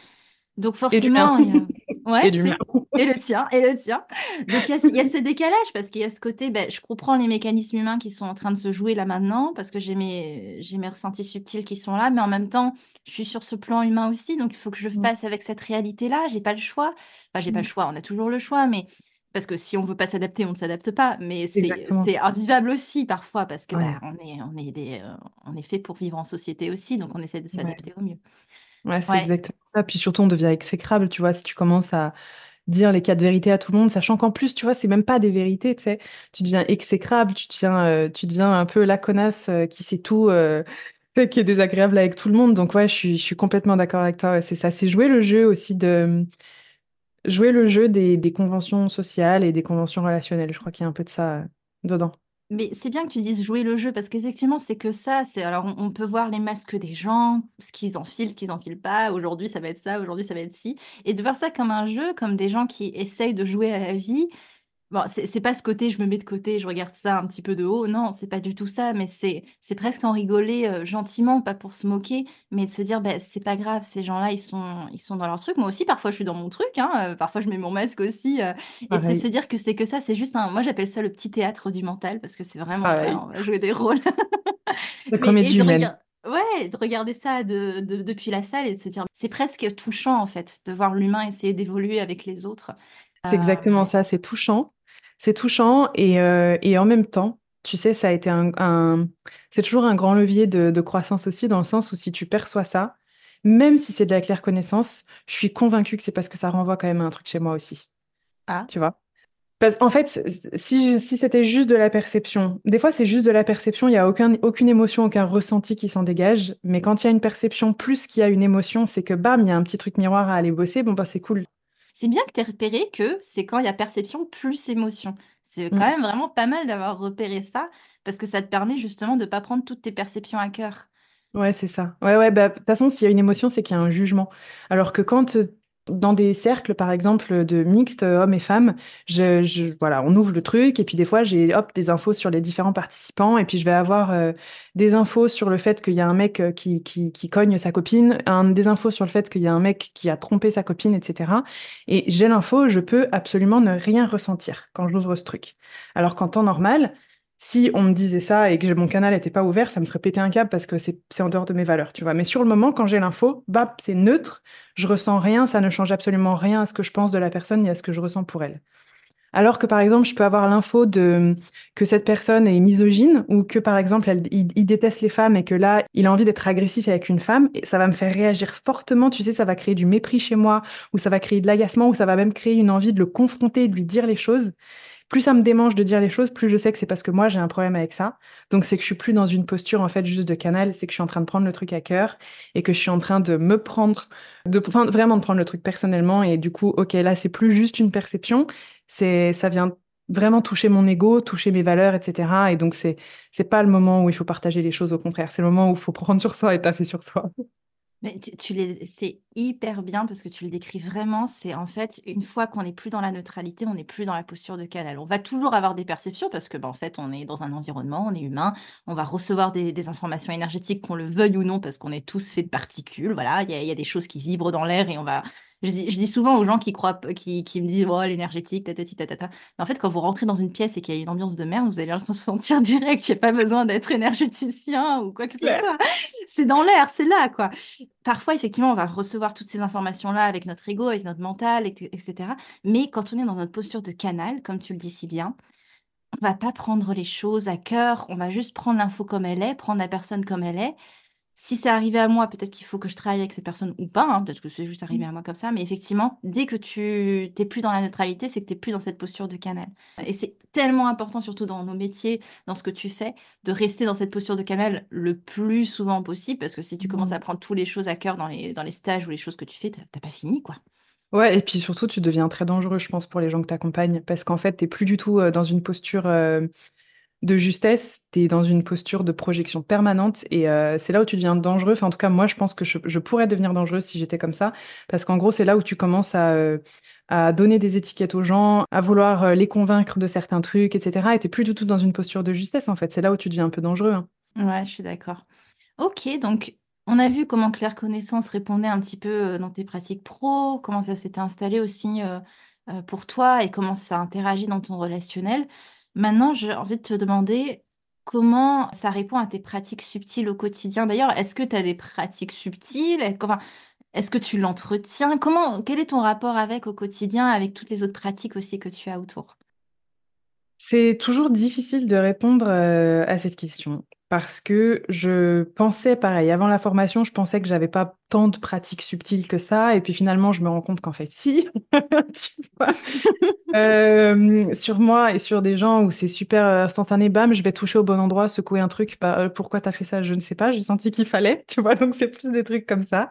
Donc forcément,
Ouais, et, le
tien, et le tien. Donc il y, a ce décalage parce qu'il y a ce côté, ben, je comprends les mécanismes humains qui sont en train de se jouer là maintenant parce que j'ai mes, j'ai mes ressentis subtils qui sont là, mais en même temps, je suis sur ce plan humain aussi, donc il faut que je fasse avec cette réalité-là. J'ai pas le choix. Enfin, j'ai pas le mmh. choix. On a toujours le choix, mais parce que si on veut pas s'adapter, on ne s'adapte pas. Mais c'est invivable aussi parfois parce que ben, on est, on est des, euh, on est fait pour vivre en société aussi, donc on essaie de s'adapter au mieux.
Ouais, c'est exactement ça. Puis surtout, on devient exécrable, tu vois, si tu commences à dire les quatre vérités à tout le monde, sachant qu'en plus, tu vois, c'est même pas des vérités, tu sais. Tu deviens exécrable, tu deviens, euh, tu deviens un peu la connasse euh, qui sait tout, euh, qui est désagréable avec tout le monde. Donc ouais, je suis, je suis complètement d'accord avec toi. c'est ça. C'est jouer le jeu aussi de jouer le jeu des, des conventions sociales et des conventions relationnelles. Je crois qu'il y a un peu de ça dedans.
Mais c'est bien que tu dises jouer le jeu parce qu'effectivement, c'est que ça. C'est alors on, peut voir les masques des gens, ce qu'ils enfilent, ce qu'ils enfilent pas. Aujourd'hui, ça va être ça. Aujourd'hui, ça va être ci. Et de voir ça comme un jeu, comme des gens qui essayent de jouer à la vie Bon, c'est pas ce côté, je me mets de côté, je regarde ça un petit peu de haut. Non, c'est pas du tout ça, mais c'est c'est presque en rigoler euh, gentiment, pas pour se moquer, mais de se dire, bah, c'est pas grave, ces gens-là, ils sont, ils sont dans leur truc. Moi aussi, parfois, je suis dans mon truc. Hein, euh, parfois, je mets mon masque aussi. Euh, et de se dire que c'est que ça, c'est juste un. Moi, j'appelle ça le petit théâtre du mental, parce que c'est vraiment ça. On va jouer des rôles.
La comédie humaine.
Ouais, de regarder ça de, depuis la salle et de se dire, c'est presque touchant en fait, de voir l'humain essayer d'évoluer avec les autres.
C'est exactement ça, c'est touchant. C'est touchant et, euh, et, en même temps, Tu sais, ça a été un, c'est toujours un grand levier de, croissance aussi, dans le sens où si tu perçois ça, même si c'est de la claire connaissance, je suis convaincue que c'est parce que ça renvoie quand même à un truc chez moi aussi.
Ah.
Tu vois? Parce qu'en fait, si, si c'était juste de la perception, des fois c'est juste de la perception, il n'y a aucun, aucune émotion, aucun ressenti qui s'en dégage. Mais quand il y a une perception plus qu'il y a une émotion, c'est que bam, il y a un petit truc miroir à aller bosser, bon bah c'est cool.
C'est bien que tu aies repéré que c'est quand il y a perception plus émotion. C'est quand mmh. même vraiment pas mal d'avoir repéré ça, parce que ça te permet justement de ne pas prendre toutes tes perceptions à cœur.
Ouais, c'est ça. Ouais, ouais, bah, de toute façon, s'il y a une émotion, c'est qu'il y a un jugement. Alors que quand dans des cercles, par exemple, de mixtes euh, hommes et femmes, je, voilà, on ouvre le truc et puis des fois j'ai hop des infos sur les différents participants et puis je vais avoir euh, des infos sur le fait qu'il y a un mec euh, qui, qui, cogne sa copine, un, des infos sur le fait qu'il y a un mec qui a trompé sa copine, etc. Et j'ai l'info, je peux absolument ne rien ressentir quand j'ouvre ce truc. Alors qu'en temps normal, si on me disait ça et que mon canal n'était pas ouvert, ça me ferait péter un câble parce que c'est en dehors de mes valeurs, tu vois. Mais sur le moment, quand j'ai l'info, bah, c'est neutre, je ressens rien, ça ne change absolument rien à ce que je pense de la personne ni à ce que je ressens pour elle. Alors que par exemple, je peux avoir l'info de que cette personne est misogyne ou que par exemple, il, déteste les femmes et que là, il a envie d'être agressif avec une femme et ça va me faire réagir fortement. Tu sais, ça va créer du mépris chez moi ou ça va créer de l'agacement ou ça va même créer une envie de le confronter, de lui dire les choses plus ça me démange de dire les choses, plus je sais que c'est parce que moi j'ai un problème avec ça. Donc c'est que je suis plus dans une posture en fait juste de canal, c'est que je suis en train de prendre le truc à cœur et que je suis en train de me prendre, de enfin, vraiment de prendre le truc personnellement et du coup ok là c'est plus juste une perception, c'est ça vient vraiment toucher mon ego, toucher mes valeurs, etc. Et donc c'est c'est pas le moment où il faut partager les choses, au contraire, c'est le moment où il faut prendre sur soi et taffer sur soi.
Mais tu, les, c'est hyper bien parce que tu le décris vraiment. C'est en fait, une fois qu'on n'est plus dans la neutralité, on n'est plus dans la posture de canal. On va toujours avoir des perceptions parce que, ben, en fait, on est dans un environnement, on est humain, on va recevoir des, informations énergétiques, qu'on le veuille ou non, parce qu'on est tous faits de particules. Voilà, il y a, des choses qui vibrent dans l'air et on va, je dis, souvent aux gens qui croient, qui, qui me disent, oh, l'énergétique, tatati, tatata. Mais en fait, quand vous rentrez dans une pièce et qu'il y a une ambiance de merde, vous allez se sentir direct. Il n'y a pas besoin d'être énergéticien ou quoi que ce soit. C'est dans l'air, c'est là, quoi. Parfois, effectivement, on va recevoir toutes ces informations-là avec notre ego, avec notre mental, etc. Mais quand on est dans notre posture de canal, comme tu le dis si bien, on va pas prendre les choses à cœur, on va juste prendre l'info comme elle est, prendre la personne comme elle est, si c'est arrivé à moi, peut-être qu'il faut que je travaille avec cette personne ou pas, hein, peut-être que c'est juste arrivé mmh. à moi comme ça, mais effectivement, dès que tu n'es plus dans la neutralité, c'est que tu n'es plus dans cette posture de canal. Et c'est tellement important, surtout dans nos métiers, dans ce que tu fais, de rester dans cette posture de canal le plus souvent possible, parce que si tu commences à mmh. prendre toutes les choses à cœur dans les, dans les stages ou les choses que tu fais, tu n'as pas fini, quoi.
Ouais, et puis surtout, tu deviens très dangereux, je pense, pour les gens que tu accompagnes, parce qu'en fait, tu n'es plus du tout dans une posture... Euh, de justesse, tu es dans une posture de projection permanente et euh, c'est là où tu deviens dangereux. En tout cas, moi, je pense que je, pourrais devenir dangereuse si j'étais comme ça, parce qu'en gros, c'est là où tu commences à, euh, donner des étiquettes aux gens, à vouloir euh, les convaincre de certains trucs, etc. Et t'es plus du tout dans une posture de justesse, en fait. C'est là où tu deviens un peu dangereux. Hein.
Ouais, je suis d'accord. Ok, donc on a vu comment Claire Connaissance répondait un petit peu dans tes pratiques pro, comment ça s'était installé aussi pour toi et comment ça interagit dans ton relationnel. Maintenant, j'ai envie de te demander comment ça répond à tes pratiques subtiles au quotidien. D'ailleurs, est-ce que tu as des pratiques subtiles? est-ce que tu l'entretiens? Comment, quel est ton rapport avec au quotidien, avec toutes les autres pratiques aussi que tu as autour?
C'est toujours difficile de répondre euh, à cette question parce que je pensais pareil. Avant la formation, je pensais que j'avais pas tant de pratiques subtiles que ça. Et puis finalement, je me rends compte qu'en fait, si, tu vois, euh, sur moi et sur des gens où c'est super instantané, bam, je vais toucher au bon endroit, secouer un truc. Bah, euh, pourquoi tu as fait ça? Je ne sais pas. J'ai senti qu'il fallait, tu vois. Donc c'est plus des trucs comme ça.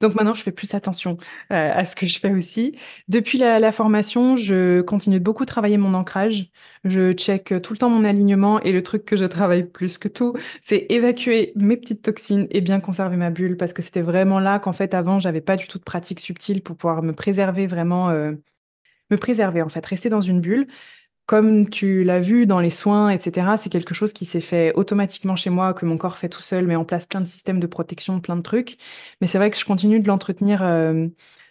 Donc maintenant, je fais plus attention euh, à ce que je fais aussi. Depuis la, la, formation, je continue de beaucoup travailler mon ancrage. Je check tout le temps mon alignement et le truc que je travaille plus que tout, c'est évacuer mes petites toxines et bien conserver ma bulle parce que c'était vraiment là qu'en fait avant j'avais pas du tout de pratique subtile pour pouvoir me préserver vraiment, euh, me préserver en fait, rester dans une bulle. Comme tu l'as vu dans les soins, etc., c'est quelque chose qui s'est fait automatiquement chez moi, que mon corps fait tout seul, met en place plein de systèmes de protection, plein de trucs. Mais c'est vrai que je continue de l'entretenir euh,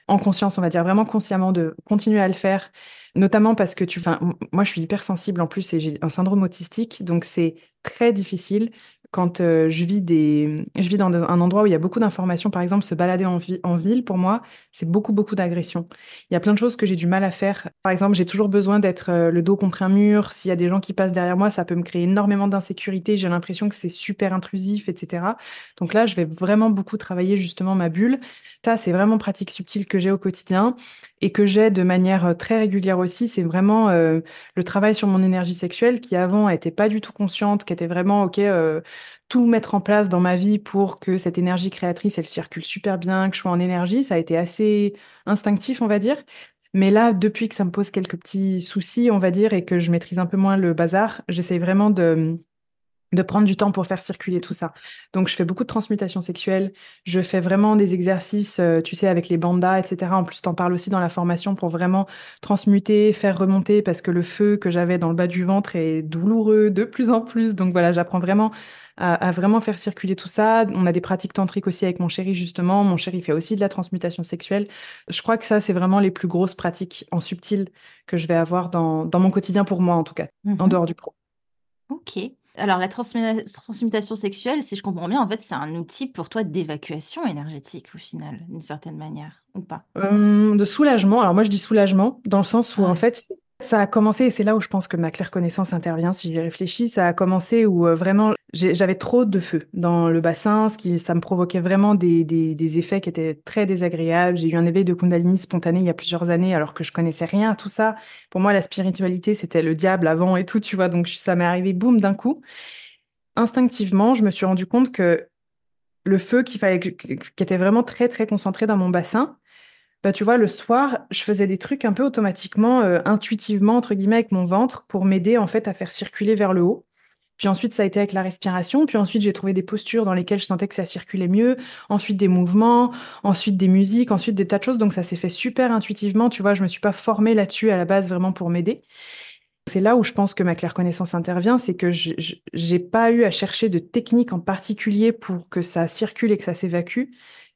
en conscience, on va dire vraiment consciemment, de continuer à le faire, notamment parce que tu, enfin, moi je suis hyper sensible en plus et j'ai un syndrome autistique, donc c'est très difficile quand euh, je vis dans un endroit où il y a beaucoup d'informations, par exemple, se balader en, en ville, pour moi, c'est beaucoup, beaucoup d'agression. Il y a plein de choses que j'ai du mal à faire. Par exemple, j'ai toujours besoin d'être euh, le dos contre un mur. S'il y a des gens qui passent derrière moi, ça peut me créer énormément d'insécurité. J'ai l'impression que c'est super intrusif, etc. Donc là, je vais vraiment beaucoup travailler justement ma bulle. Ça, c'est vraiment pratique subtile que j'ai au quotidien et que j'ai de manière euh, très régulière aussi. C'est vraiment le travail sur mon énergie sexuelle qui avant n'était pas du tout consciente, qui était vraiment, OK, tout mettre en place dans ma vie pour que cette énergie créatrice, elle circule super bien, que je sois en énergie. Ça a été assez instinctif, on va dire. Mais là, depuis que ça me pose quelques petits soucis, on va dire, et que je maîtrise un peu moins le bazar, j'essaye vraiment de, de prendre du temps pour faire circuler tout ça. Donc, je fais beaucoup de transmutation sexuelle. Je fais vraiment des exercices, euh, tu sais, avec les bandas, etc. En plus, t'en parles aussi dans la formation pour vraiment transmuter, faire remonter, parce que le feu que j'avais dans le bas du ventre est douloureux de plus en plus. Donc voilà, j'apprends vraiment à, vraiment faire circuler tout ça. On a des pratiques tantriques aussi avec mon chéri, justement. Mon chéri fait aussi de la transmutation sexuelle. Je crois que ça, c'est vraiment les plus grosses pratiques en subtil que je vais avoir dans, dans mon quotidien pour moi, en tout cas, en
mhm.
dehors du pro.
Ok. Alors, la transmutation sexuelle, si je comprends bien, en fait, c'est un outil pour toi d'évacuation énergétique, au final, d'une certaine manière, ou pas?
Euh, De soulagement. Alors, moi, je dis soulagement, dans le sens où, en fait, ça a commencé, et c'est là où je pense que ma claire connaissance intervient, si j'y réfléchis, ça a commencé où euh, vraiment j'avais trop de feu dans le bassin, ce qui, ça me provoquait vraiment des, des, effets qui étaient très désagréables. J'ai eu un éveil de Kundalini spontané il y a plusieurs années alors que je connaissais rien à tout ça. Pour moi, la spiritualité, c'était le diable avant et tout, tu vois, donc ça m'est arrivé boum d'un coup. Instinctivement, je me suis rendu compte que le feu qui, fallait, qui était vraiment très très concentré dans mon bassin, bah, tu vois, le soir, je faisais des trucs un peu automatiquement, euh, intuitivement, entre guillemets, avec mon ventre pour m'aider en fait à faire circuler vers le haut. Puis ensuite, ça a été avec la respiration. Puis ensuite, j'ai trouvé des postures dans lesquelles je sentais que ça circulait mieux. Ensuite, des mouvements. Ensuite, des musiques. Ensuite, des tas de choses. Donc, ça s'est fait super intuitivement. Tu vois, je me suis pas formée là-dessus à la base vraiment pour m'aider. C'est là où je pense que ma claire connaissance intervient, c'est que je n'ai pas eu à chercher de technique en particulier pour que ça circule et que ça s'évacue.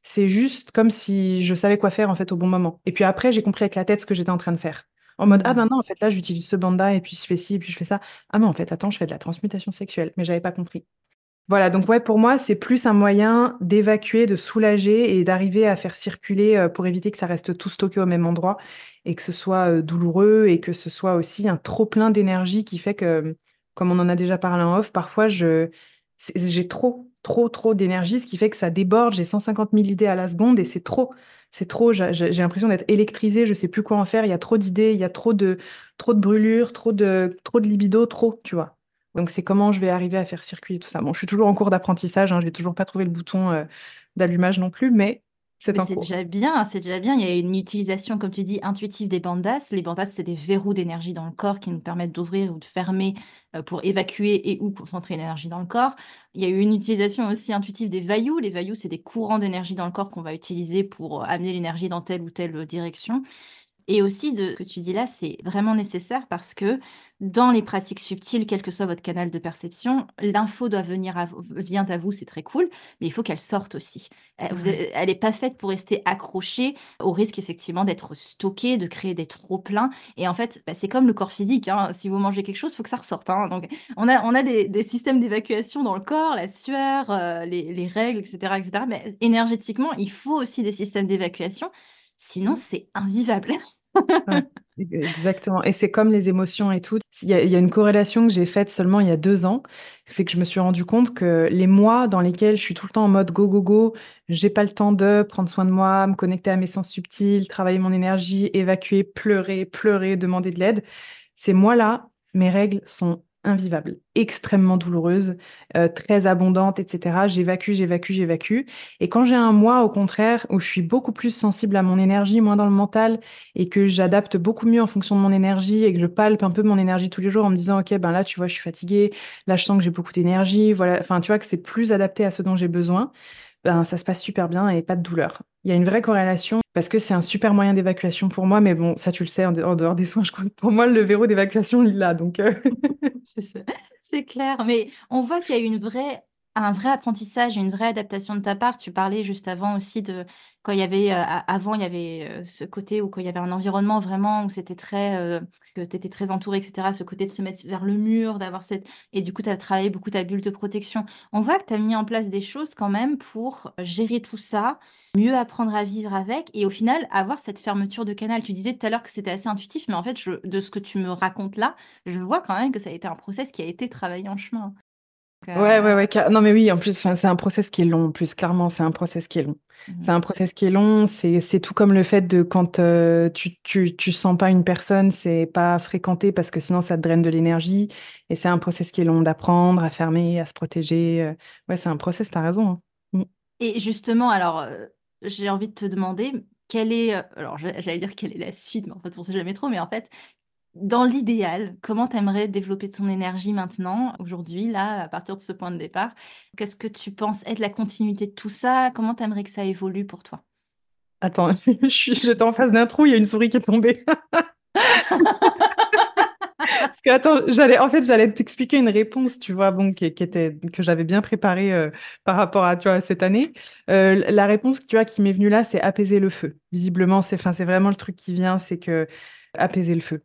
C'est juste comme si je savais quoi faire en fait au bon moment. Et puis après, j'ai compris avec la tête ce que j'étais en train de faire. En mode, ah maintenant, en fait, là, j'utilise ce banda et puis je fais ci et puis je fais ça. Ah mais en fait, attends, je fais de la transmutation sexuelle, mais j'avais pas compris. Voilà, donc ouais, pour moi, c'est plus un moyen d'évacuer, de soulager et d'arriver à faire circuler euh, pour éviter que ça reste tout stocké au même endroit et que ce soit euh, douloureux et que ce soit aussi un trop plein d'énergie qui fait que, comme on en a déjà parlé en off, parfois je j'ai trop trop, trop d'énergie, ce qui fait que ça déborde. J'ai 150 000 idées à la seconde et c'est trop. C'est trop. J'ai l'impression d'être électrisée. Je sais plus quoi en faire. Il y a trop d'idées. Il y a trop de, brûlures, trop de, trop libido, trop, tu vois. Donc, c'est comment je vais arriver à faire circuler tout ça. Bon, je suis toujours en cours d'apprentissage. Hein, je vais toujours pas trouver le bouton euh, d'allumage non plus, mais c'est
déjà bien, c'est déjà bien. Il y a une utilisation, comme tu dis, intuitive des bandas. Les bandas, c'est des verrous d'énergie dans le corps qui nous permettent d'ouvrir ou de fermer euh, pour évacuer et ou concentrer l'énergie dans le corps. Il y a eu une utilisation aussi intuitive des vailloux. Les vailloux, c'est des courants d'énergie dans le corps qu'on va utiliser pour amener l'énergie dans telle ou telle direction. Et aussi, de, ce que tu dis là, c'est vraiment nécessaire parce que dans les pratiques subtiles, quel que soit votre canal de perception, l'info doit venir à vous, vient à vous, c'est très cool, mais il faut qu'elle sorte aussi. Elle n'est pas faite pour rester accrochée au risque effectivement d'être stockée, de créer des trop pleins. Et en fait, bah, c'est comme le corps physique. Hein. Si vous mangez quelque chose, il faut que ça ressorte. Hein. Donc, on a, on a des, systèmes d'évacuation dans le corps, la sueur, euh, les, les, règles, etc., etc. Mais énergétiquement, il faut aussi des systèmes d'évacuation. Sinon, c'est invivable.
exactement. Et c'est comme les émotions et tout. Il y, a, une corrélation que j'ai faite seulement il y a deux ans. C'est que je me suis rendu compte que les mois dans lesquels je suis tout le temps en mode go, go, go, j'ai pas le temps de prendre soin de moi, me connecter à mes sens subtils, travailler mon énergie, évacuer, pleurer, pleurer, demander de l'aide. Ces mois-là, mes règles sont invivable, extrêmement douloureuse, euh, très abondante, etc. J'évacue, j'évacue, j'évacue. Et quand j'ai un mois, au contraire, où je suis beaucoup plus sensible à mon énergie, moins dans le mental, et que j'adapte beaucoup mieux en fonction de mon énergie, et que je palpe un peu mon énergie tous les jours en me disant, OK, ben là, tu vois, je suis fatiguée, là, je sens que j'ai beaucoup d'énergie, voilà. Enfin, tu vois, que c'est plus adapté à ce dont j'ai besoin ben, ça se passe super bien et pas de douleur. Il y a une vraie corrélation parce que c'est un super moyen d'évacuation pour moi, mais bon, ça tu le sais, en, dehors des soins, je crois que pour moi, le verrou d'évacuation, il l'a. Donc, euh.
c'est clair, mais on voit qu'il y a une vraie un vrai apprentissage et une vraie adaptation de ta part. Tu parlais juste avant aussi de quand il y avait, euh, avant, il y avait euh, ce côté où quand il y avait un environnement vraiment où c'était très, euh, que tu étais très entouré, etc. Ce côté de se mettre vers le mur, d'avoir cette. Et du coup, tu as travaillé beaucoup ta bulle de protection. On voit que tu as mis en place des choses quand même pour gérer tout ça, mieux apprendre à vivre avec et au final avoir cette fermeture de canal. Tu disais tout à l'heure que c'était assez intuitif, mais en fait, de ce que tu me racontes là, je vois quand même que ça a été un process qui a été travaillé en chemin.
Ouais, ouais, ouais. Non, mais oui, en plus, c'est un process qui est long. En plus, clairement, c'est un process qui est long. Mmh c'est un process qui est long. C'est tout comme le fait de quand euh, tu, tu, tu sens pas une personne, c'est pas fréquenter parce que sinon ça te draine de l'énergie. Et c'est un process qui est long d'apprendre, à fermer, à se protéger. Euh. Ouais, c'est un process, t'as raison. Hein.
Mmh. Et justement, alors, euh, j'ai envie de te demander, quelle est, alors j'allais dire quelle est la suite, mais en fait, on sait jamais trop, mais en fait, dans l'idéal, comment tu aimerais développer ton énergie maintenant, aujourd'hui, là, à partir de ce point de départ? Qu'est-ce que tu penses être la continuité de tout ça? Comment tu aimerais que ça évolue pour toi?
Attends, j'étais en face d'un trou, il y a une souris qui est tombée. Parce que attends, j'allais en fait j'allais t'expliquer une réponse, tu vois, bon, qui, était que j'avais bien préparée euh, par rapport à tu vois cette année. Euh, la réponse, tu vois, qui m'est venue là, c'est apaiser le feu. Visiblement, c'est enfin c'est vraiment le truc qui vient, c'est que apaiser le feu.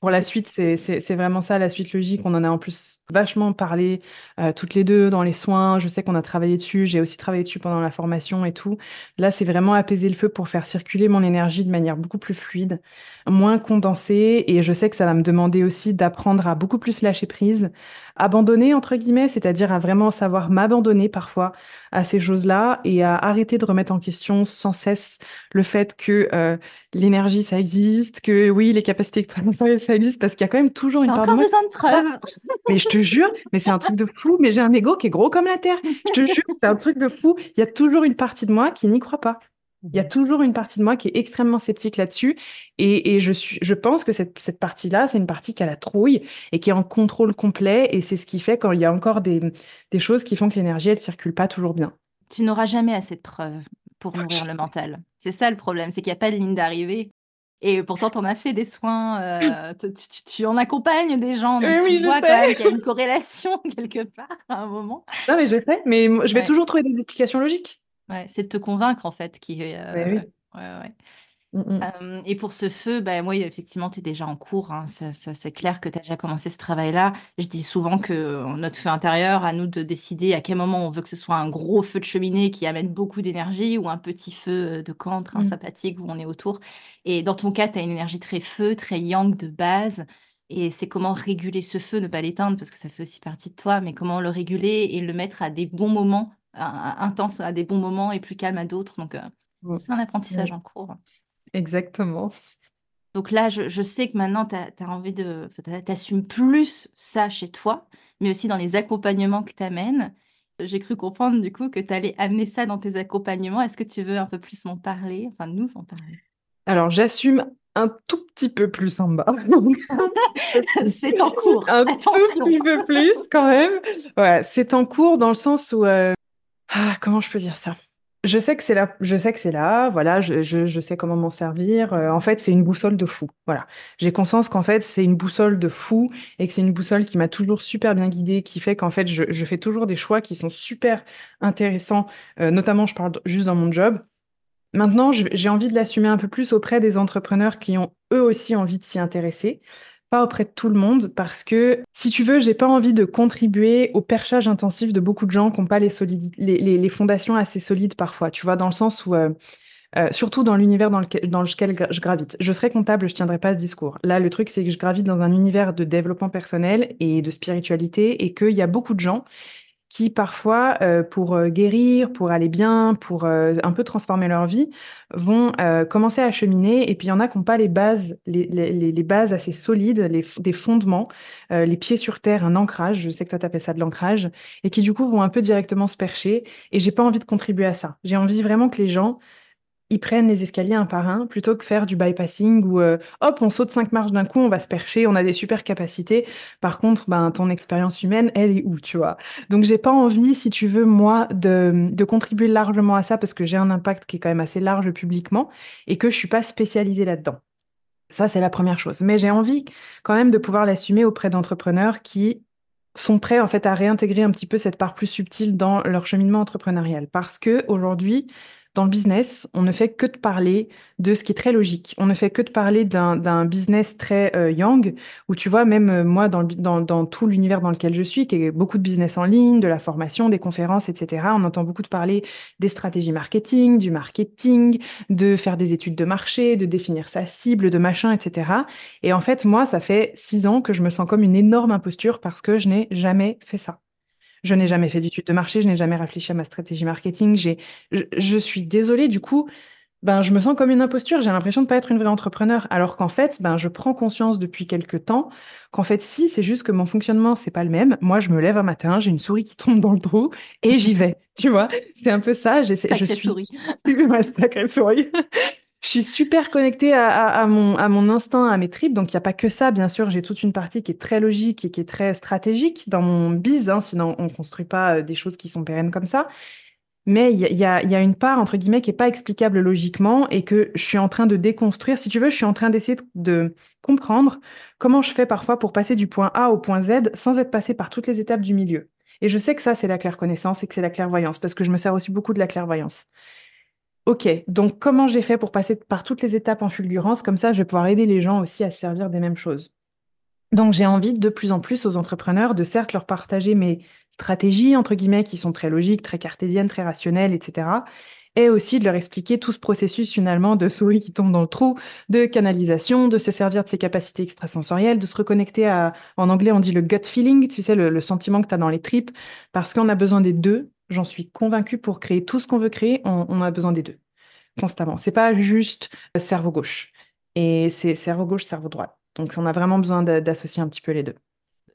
Pour la suite, c'est vraiment ça, la suite logique. On en a en plus vachement parlé euh, toutes les deux dans les soins. Je sais qu'on a travaillé dessus. J'ai aussi travaillé dessus pendant la formation et tout. Là, c'est vraiment apaiser le feu pour faire circuler mon énergie de manière beaucoup plus fluide, moins condensée. Et je sais que ça va me demander aussi d'apprendre à beaucoup plus lâcher prise, abandonner, entre guillemets, c'est-à-dire à vraiment savoir m'abandonner parfois à ces choses-là et à arrêter de remettre en question sans cesse le fait que euh, l'énergie, ça existe, que oui, les capacités extrasensorielles, ça existe, parce qu'il y a quand même toujours une
part encore besoin de preuves.
Mais je te jure, mais c'est un truc de fou, mais j'ai un ego qui est gros comme la Terre. Je te jure, c'est un truc de fou. Il y a toujours une partie de moi qui n'y croit pas. Il y a toujours une partie de moi qui est extrêmement sceptique là-dessus. Et, je, suis, je pense que cette, cette partie-là, c'est une partie qui a la trouille et qui est en contrôle complet. Et c'est ce qui fait quand il y a encore des, des choses qui font que l'énergie, elle circule pas toujours bien.
Tu n'auras jamais assez de preuves pour nourrir le mental. C'est ça le problème, c'est qu'il n'y a pas de ligne d'arrivée. Et pourtant, tu en as fait des soins, euh, tu, en accompagnes des gens, donc tu vois quand même qu'il y a une corrélation quelque part à un moment.
Non, mais j'ai fait, mais je vais toujours trouver des explications logiques.
Ouais, c'est de te convaincre en fait qui
euh, oui.
ouais, ouais. Mmh et pour ce feu, bah, moi, effectivement, tu es déjà en cours. Hein. Ça, c'est clair que tu as déjà commencé ce travail-là. Je dis souvent que euh, notre feu intérieur, à nous de décider à quel moment on veut que ce soit un gros feu de cheminée qui amène beaucoup d'énergie ou un petit feu de camp, très mmh. sympathique où on est autour. Et dans ton cas, tu as une énergie très feu, très yang de base. Et c'est comment réguler ce feu, ne pas l'éteindre parce que ça fait aussi partie de toi, mais comment le réguler et le mettre à des bons moments intense à des bons moments et plus calme à d'autres. Donc, euh, mmh. c'est un apprentissage en cours.
Exactement.
Donc là, je, sais que maintenant, tu as, envie de. Tu plus ça chez toi, mais aussi dans les accompagnements que tu amènes. J'ai cru comprendre du coup que tu allais amener ça dans tes accompagnements. Est-ce que tu veux un peu plus m'en parler, enfin nous en parler?
Alors, j'assume un tout petit peu plus en bas.
c'est en cours.
Un tout petit peu plus quand même. Ouais, c'est en cours dans le sens où euh, ah, comment je peux dire ça? Je sais que c'est là, je sais que c'est là, voilà, je, je, sais comment m'en servir. Euh, en fait, c'est une boussole de fou. Voilà. J'ai conscience qu'en fait, c'est une boussole de fou et que c'est une boussole qui m'a toujours super bien guidée, qui fait qu'en fait, je, je fais toujours des choix qui sont super intéressants, euh, notamment, je parle juste dans mon job. Maintenant, j'ai envie de l'assumer un peu plus auprès des entrepreneurs qui ont eux aussi envie de s'y intéresser pas auprès de tout le monde parce que, si tu veux, j'ai pas envie de contribuer au perchage intensif de beaucoup de gens qui n'ont pas les, les, les, fondations assez solides parfois, tu vois, dans le sens où, euh, euh, surtout dans l'univers dans lequel, dans lequel je gravite. Je serais comptable, je tiendrais pas ce discours. Là, le truc, c'est que je gravite dans un univers de développement personnel et de spiritualité et qu'il y a beaucoup de gens qui parfois, euh, pour euh, guérir, pour aller bien, pour euh, un peu transformer leur vie, vont commencer à cheminer. Et puis il y en a qui n'ont pas les bases, les, les, bases assez solides, les, des fondements, les pieds sur terre, un ancrage. Je sais que toi t'appelles ça de l'ancrage, et qui du coup vont un peu directement se percher. Et j'ai pas envie de contribuer à ça. J'ai envie vraiment que les gens ils prennent les escaliers un par un plutôt que faire du bypassing où euh, hop, on saute cinq marches d'un coup, on va se percher, on a des super capacités. Par contre, ben, ton expérience humaine, elle est où, tu vois? Donc, j'ai pas envie, si tu veux, moi, de, contribuer largement à ça parce que j'ai un impact qui est quand même assez large publiquement et que je suis pas spécialisée là-dedans. Ça, c'est la première chose. Mais j'ai envie quand même de pouvoir l'assumer auprès d'entrepreneurs qui sont prêts en fait à réintégrer un petit peu cette part plus subtile dans leur cheminement entrepreneurial parce que aujourd'hui dans le business, on ne fait que de parler de ce qui est très logique. On ne fait que de parler d'un business très euh, young, où tu vois, même euh, moi, dans, dans, dans tout l'univers dans lequel je suis, qui est beaucoup de business en ligne, de la formation, des conférences, etc., on entend beaucoup de parler des stratégies marketing, du marketing, de faire des études de marché, de définir sa cible, de machin, etc. Et en fait, moi, ça fait six ans que je me sens comme une énorme imposture parce que je n'ai jamais fait ça. Je n'ai jamais fait d'études de marché, je n'ai jamais réfléchi à ma stratégie marketing. J'ai, je, suis désolée, du coup, ben, je me sens comme une imposture. J'ai l'impression de ne pas être une vraie entrepreneur. Alors qu'en fait, ben, je prends conscience depuis quelques temps qu'en fait, si, c'est juste que mon fonctionnement, c'est pas le même. Moi, je me lève un matin, j'ai une souris qui tombe dans le trou et j'y vais. Tu vois, c'est un peu ça. J'essaie, je suis.
Souris.
ma sacrée souris je suis super connectée à, mon, instinct, à mes tripes. Donc, il n'y a pas que ça. Bien sûr, j'ai toute une partie qui est très logique et qui est très stratégique dans mon biz. Hein, sinon, on ne construit pas euh, des choses qui sont pérennes comme ça. Mais il y a, y a, une part, entre guillemets, qui n'est pas explicable logiquement et que je suis en train de déconstruire. Si tu veux, je suis en train d'essayer de comprendre comment je fais parfois pour passer du point A au point Z sans être passé par toutes les étapes du milieu. Et je sais que ça, c'est la claire connaissance et que c'est la clairvoyance, parce que je me sers aussi beaucoup de la clairvoyance. Ok, donc comment j'ai fait pour passer par toutes les étapes en fulgurance? Comme ça, je vais pouvoir aider les gens aussi à se servir des mêmes choses. Donc j'ai envie de plus en plus aux entrepreneurs de certes leur partager mes stratégies, entre guillemets, qui sont très logiques, très cartésiennes, très rationnelles, etc. Et aussi de leur expliquer tout ce processus finalement de souris qui tombe dans le trou, de canalisation, de se servir de ses capacités extrasensorielles, de se reconnecter à, en anglais on dit le gut feeling, tu sais, le, sentiment que tu as dans les tripes, parce qu'on a besoin des deux J'en suis convaincue pour créer tout ce qu'on veut créer, on, a besoin des deux constamment. C'est pas juste cerveau gauche et c'est cerveau gauche, cerveau droit. Donc on a vraiment besoin d'associer un petit peu les deux.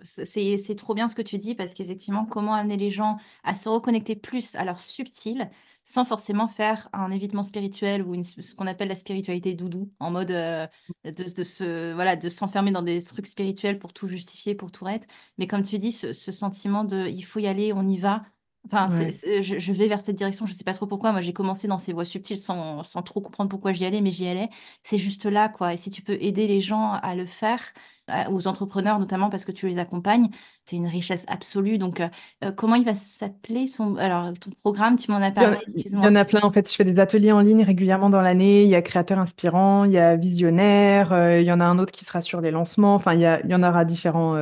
C'est trop bien ce que tu dis parce qu'effectivement, comment amener les gens à se reconnecter plus à leur subtil sans forcément faire un évitement spirituel ou ce qu'on appelle la spiritualité doudou, en mode euh, de, se, voilà, de s'enfermer dans des trucs spirituels pour tout justifier, pour tout être. Mais comme tu dis, ce sentiment de il faut y aller, on y va, Enfin, je, vais vers cette direction, je sais pas trop pourquoi. Moi, j'ai commencé dans ces voies subtiles sans, sans trop comprendre pourquoi j'y allais, mais j'y allais. C'est juste là, quoi. Et si tu peux aider les gens à le faire, aux entrepreneurs notamment parce que tu les accompagnes, c'est une richesse absolue. Donc, euh, euh, comment il va s'appeler son... Alors, ton programme, tu m'en as parlé,
excuse-moi. Il y en a plein, en fait. Je fais des ateliers en ligne régulièrement dans l'année. Il y a créateur inspirant, il y a visionnaire, euh, il y en a un autre qui sera sur les lancements. Enfin, il y, il y en aura différents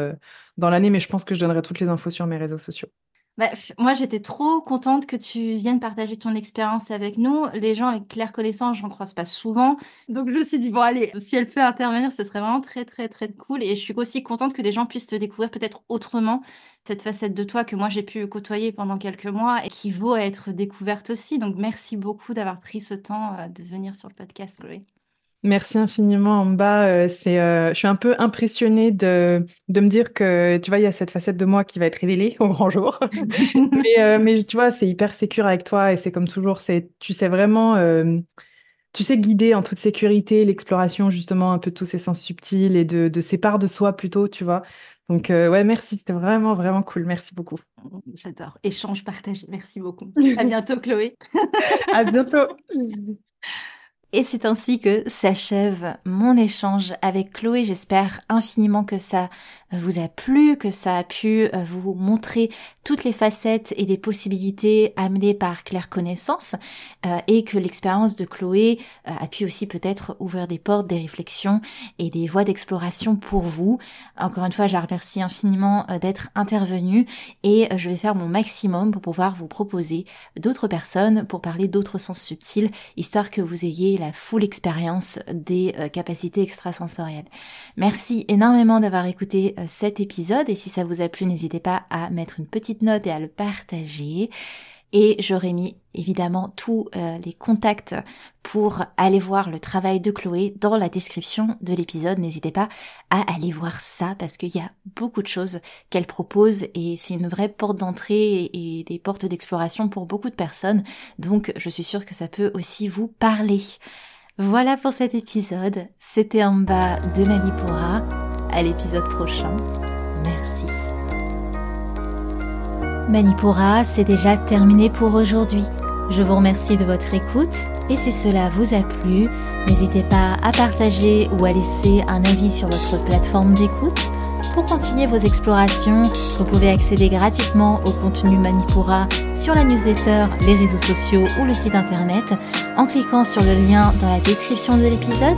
dans l'année, mais je pense que je donnerai toutes les infos sur mes réseaux sociaux.
Bah, moi, j'étais trop contente que tu viennes partager ton expérience avec nous. Les gens avec claire connaissance, j'en croise pas souvent. Donc, je me suis dit, bon, allez, si elle peut intervenir, ce serait vraiment très, très, très cool. Et je suis aussi contente que les gens puissent te découvrir peut-être autrement, cette facette de toi que moi, j'ai pu côtoyer pendant quelques mois et qui vaut être découverte aussi. Donc, merci beaucoup d'avoir pris ce temps euh, de venir sur le podcast, Chloé.
Merci infiniment, Amba. Euh, c'est, euh, je suis un peu impressionnée de, de me dire que, tu vois, il y a cette facette de moi qui va être révélée au grand jour. mais, euh, mais, tu vois, c'est hyper sécure avec toi et c'est comme toujours, c'est, tu sais vraiment, tu sais guider en toute sécurité l'exploration justement un peu de tous ces sens subtils et de, de ces parts de soi plutôt, tu vois. Donc, ouais, merci. C'était vraiment, vraiment cool. Merci beaucoup.
J'adore. Échange partagé. Merci beaucoup. À bientôt, Chloé.
à bientôt.
Et c'est ainsi que s'achève mon échange avec Chloé. J'espère infiniment que ça vous a plu, que ça a pu euh, vous montrer toutes les facettes et les possibilités amenées par Claire Connaissance euh, et que l'expérience de Chloé euh, a pu aussi peut-être ouvrir des portes, des réflexions et des voies d'exploration pour vous. Encore une fois, je la remercie infiniment d'être intervenue et je vais faire mon maximum pour pouvoir vous proposer d'autres personnes pour parler d'autres sens subtils, histoire que vous ayez la full expérience des capacités extrasensorielles. Merci énormément d'avoir écouté cet épisode et si ça vous a plu, n'hésitez pas à mettre une petite note et à le partager. Et j'aurais mis évidemment tous euh, les contacts pour aller voir le travail de Chloé dans la description de l'épisode. N'hésitez pas à aller voir ça parce qu'il y a beaucoup de choses qu'elle propose et c'est une vraie porte d'entrée et des portes d'exploration pour beaucoup de personnes. Donc je suis sûre que ça peut aussi vous parler. Voilà pour cet épisode. C'était en bas de Malipora à l'épisode prochain. Merci. Manipura, c'est déjà terminé pour aujourd'hui. Je vous remercie de votre écoute et si cela vous a plu, n'hésitez pas à partager ou à laisser un avis sur votre plateforme d'écoute. Pour continuer vos explorations, vous pouvez accéder gratuitement au contenu Manipura sur la newsletter, les réseaux sociaux ou le site internet en cliquant sur le lien dans la description de l'épisode.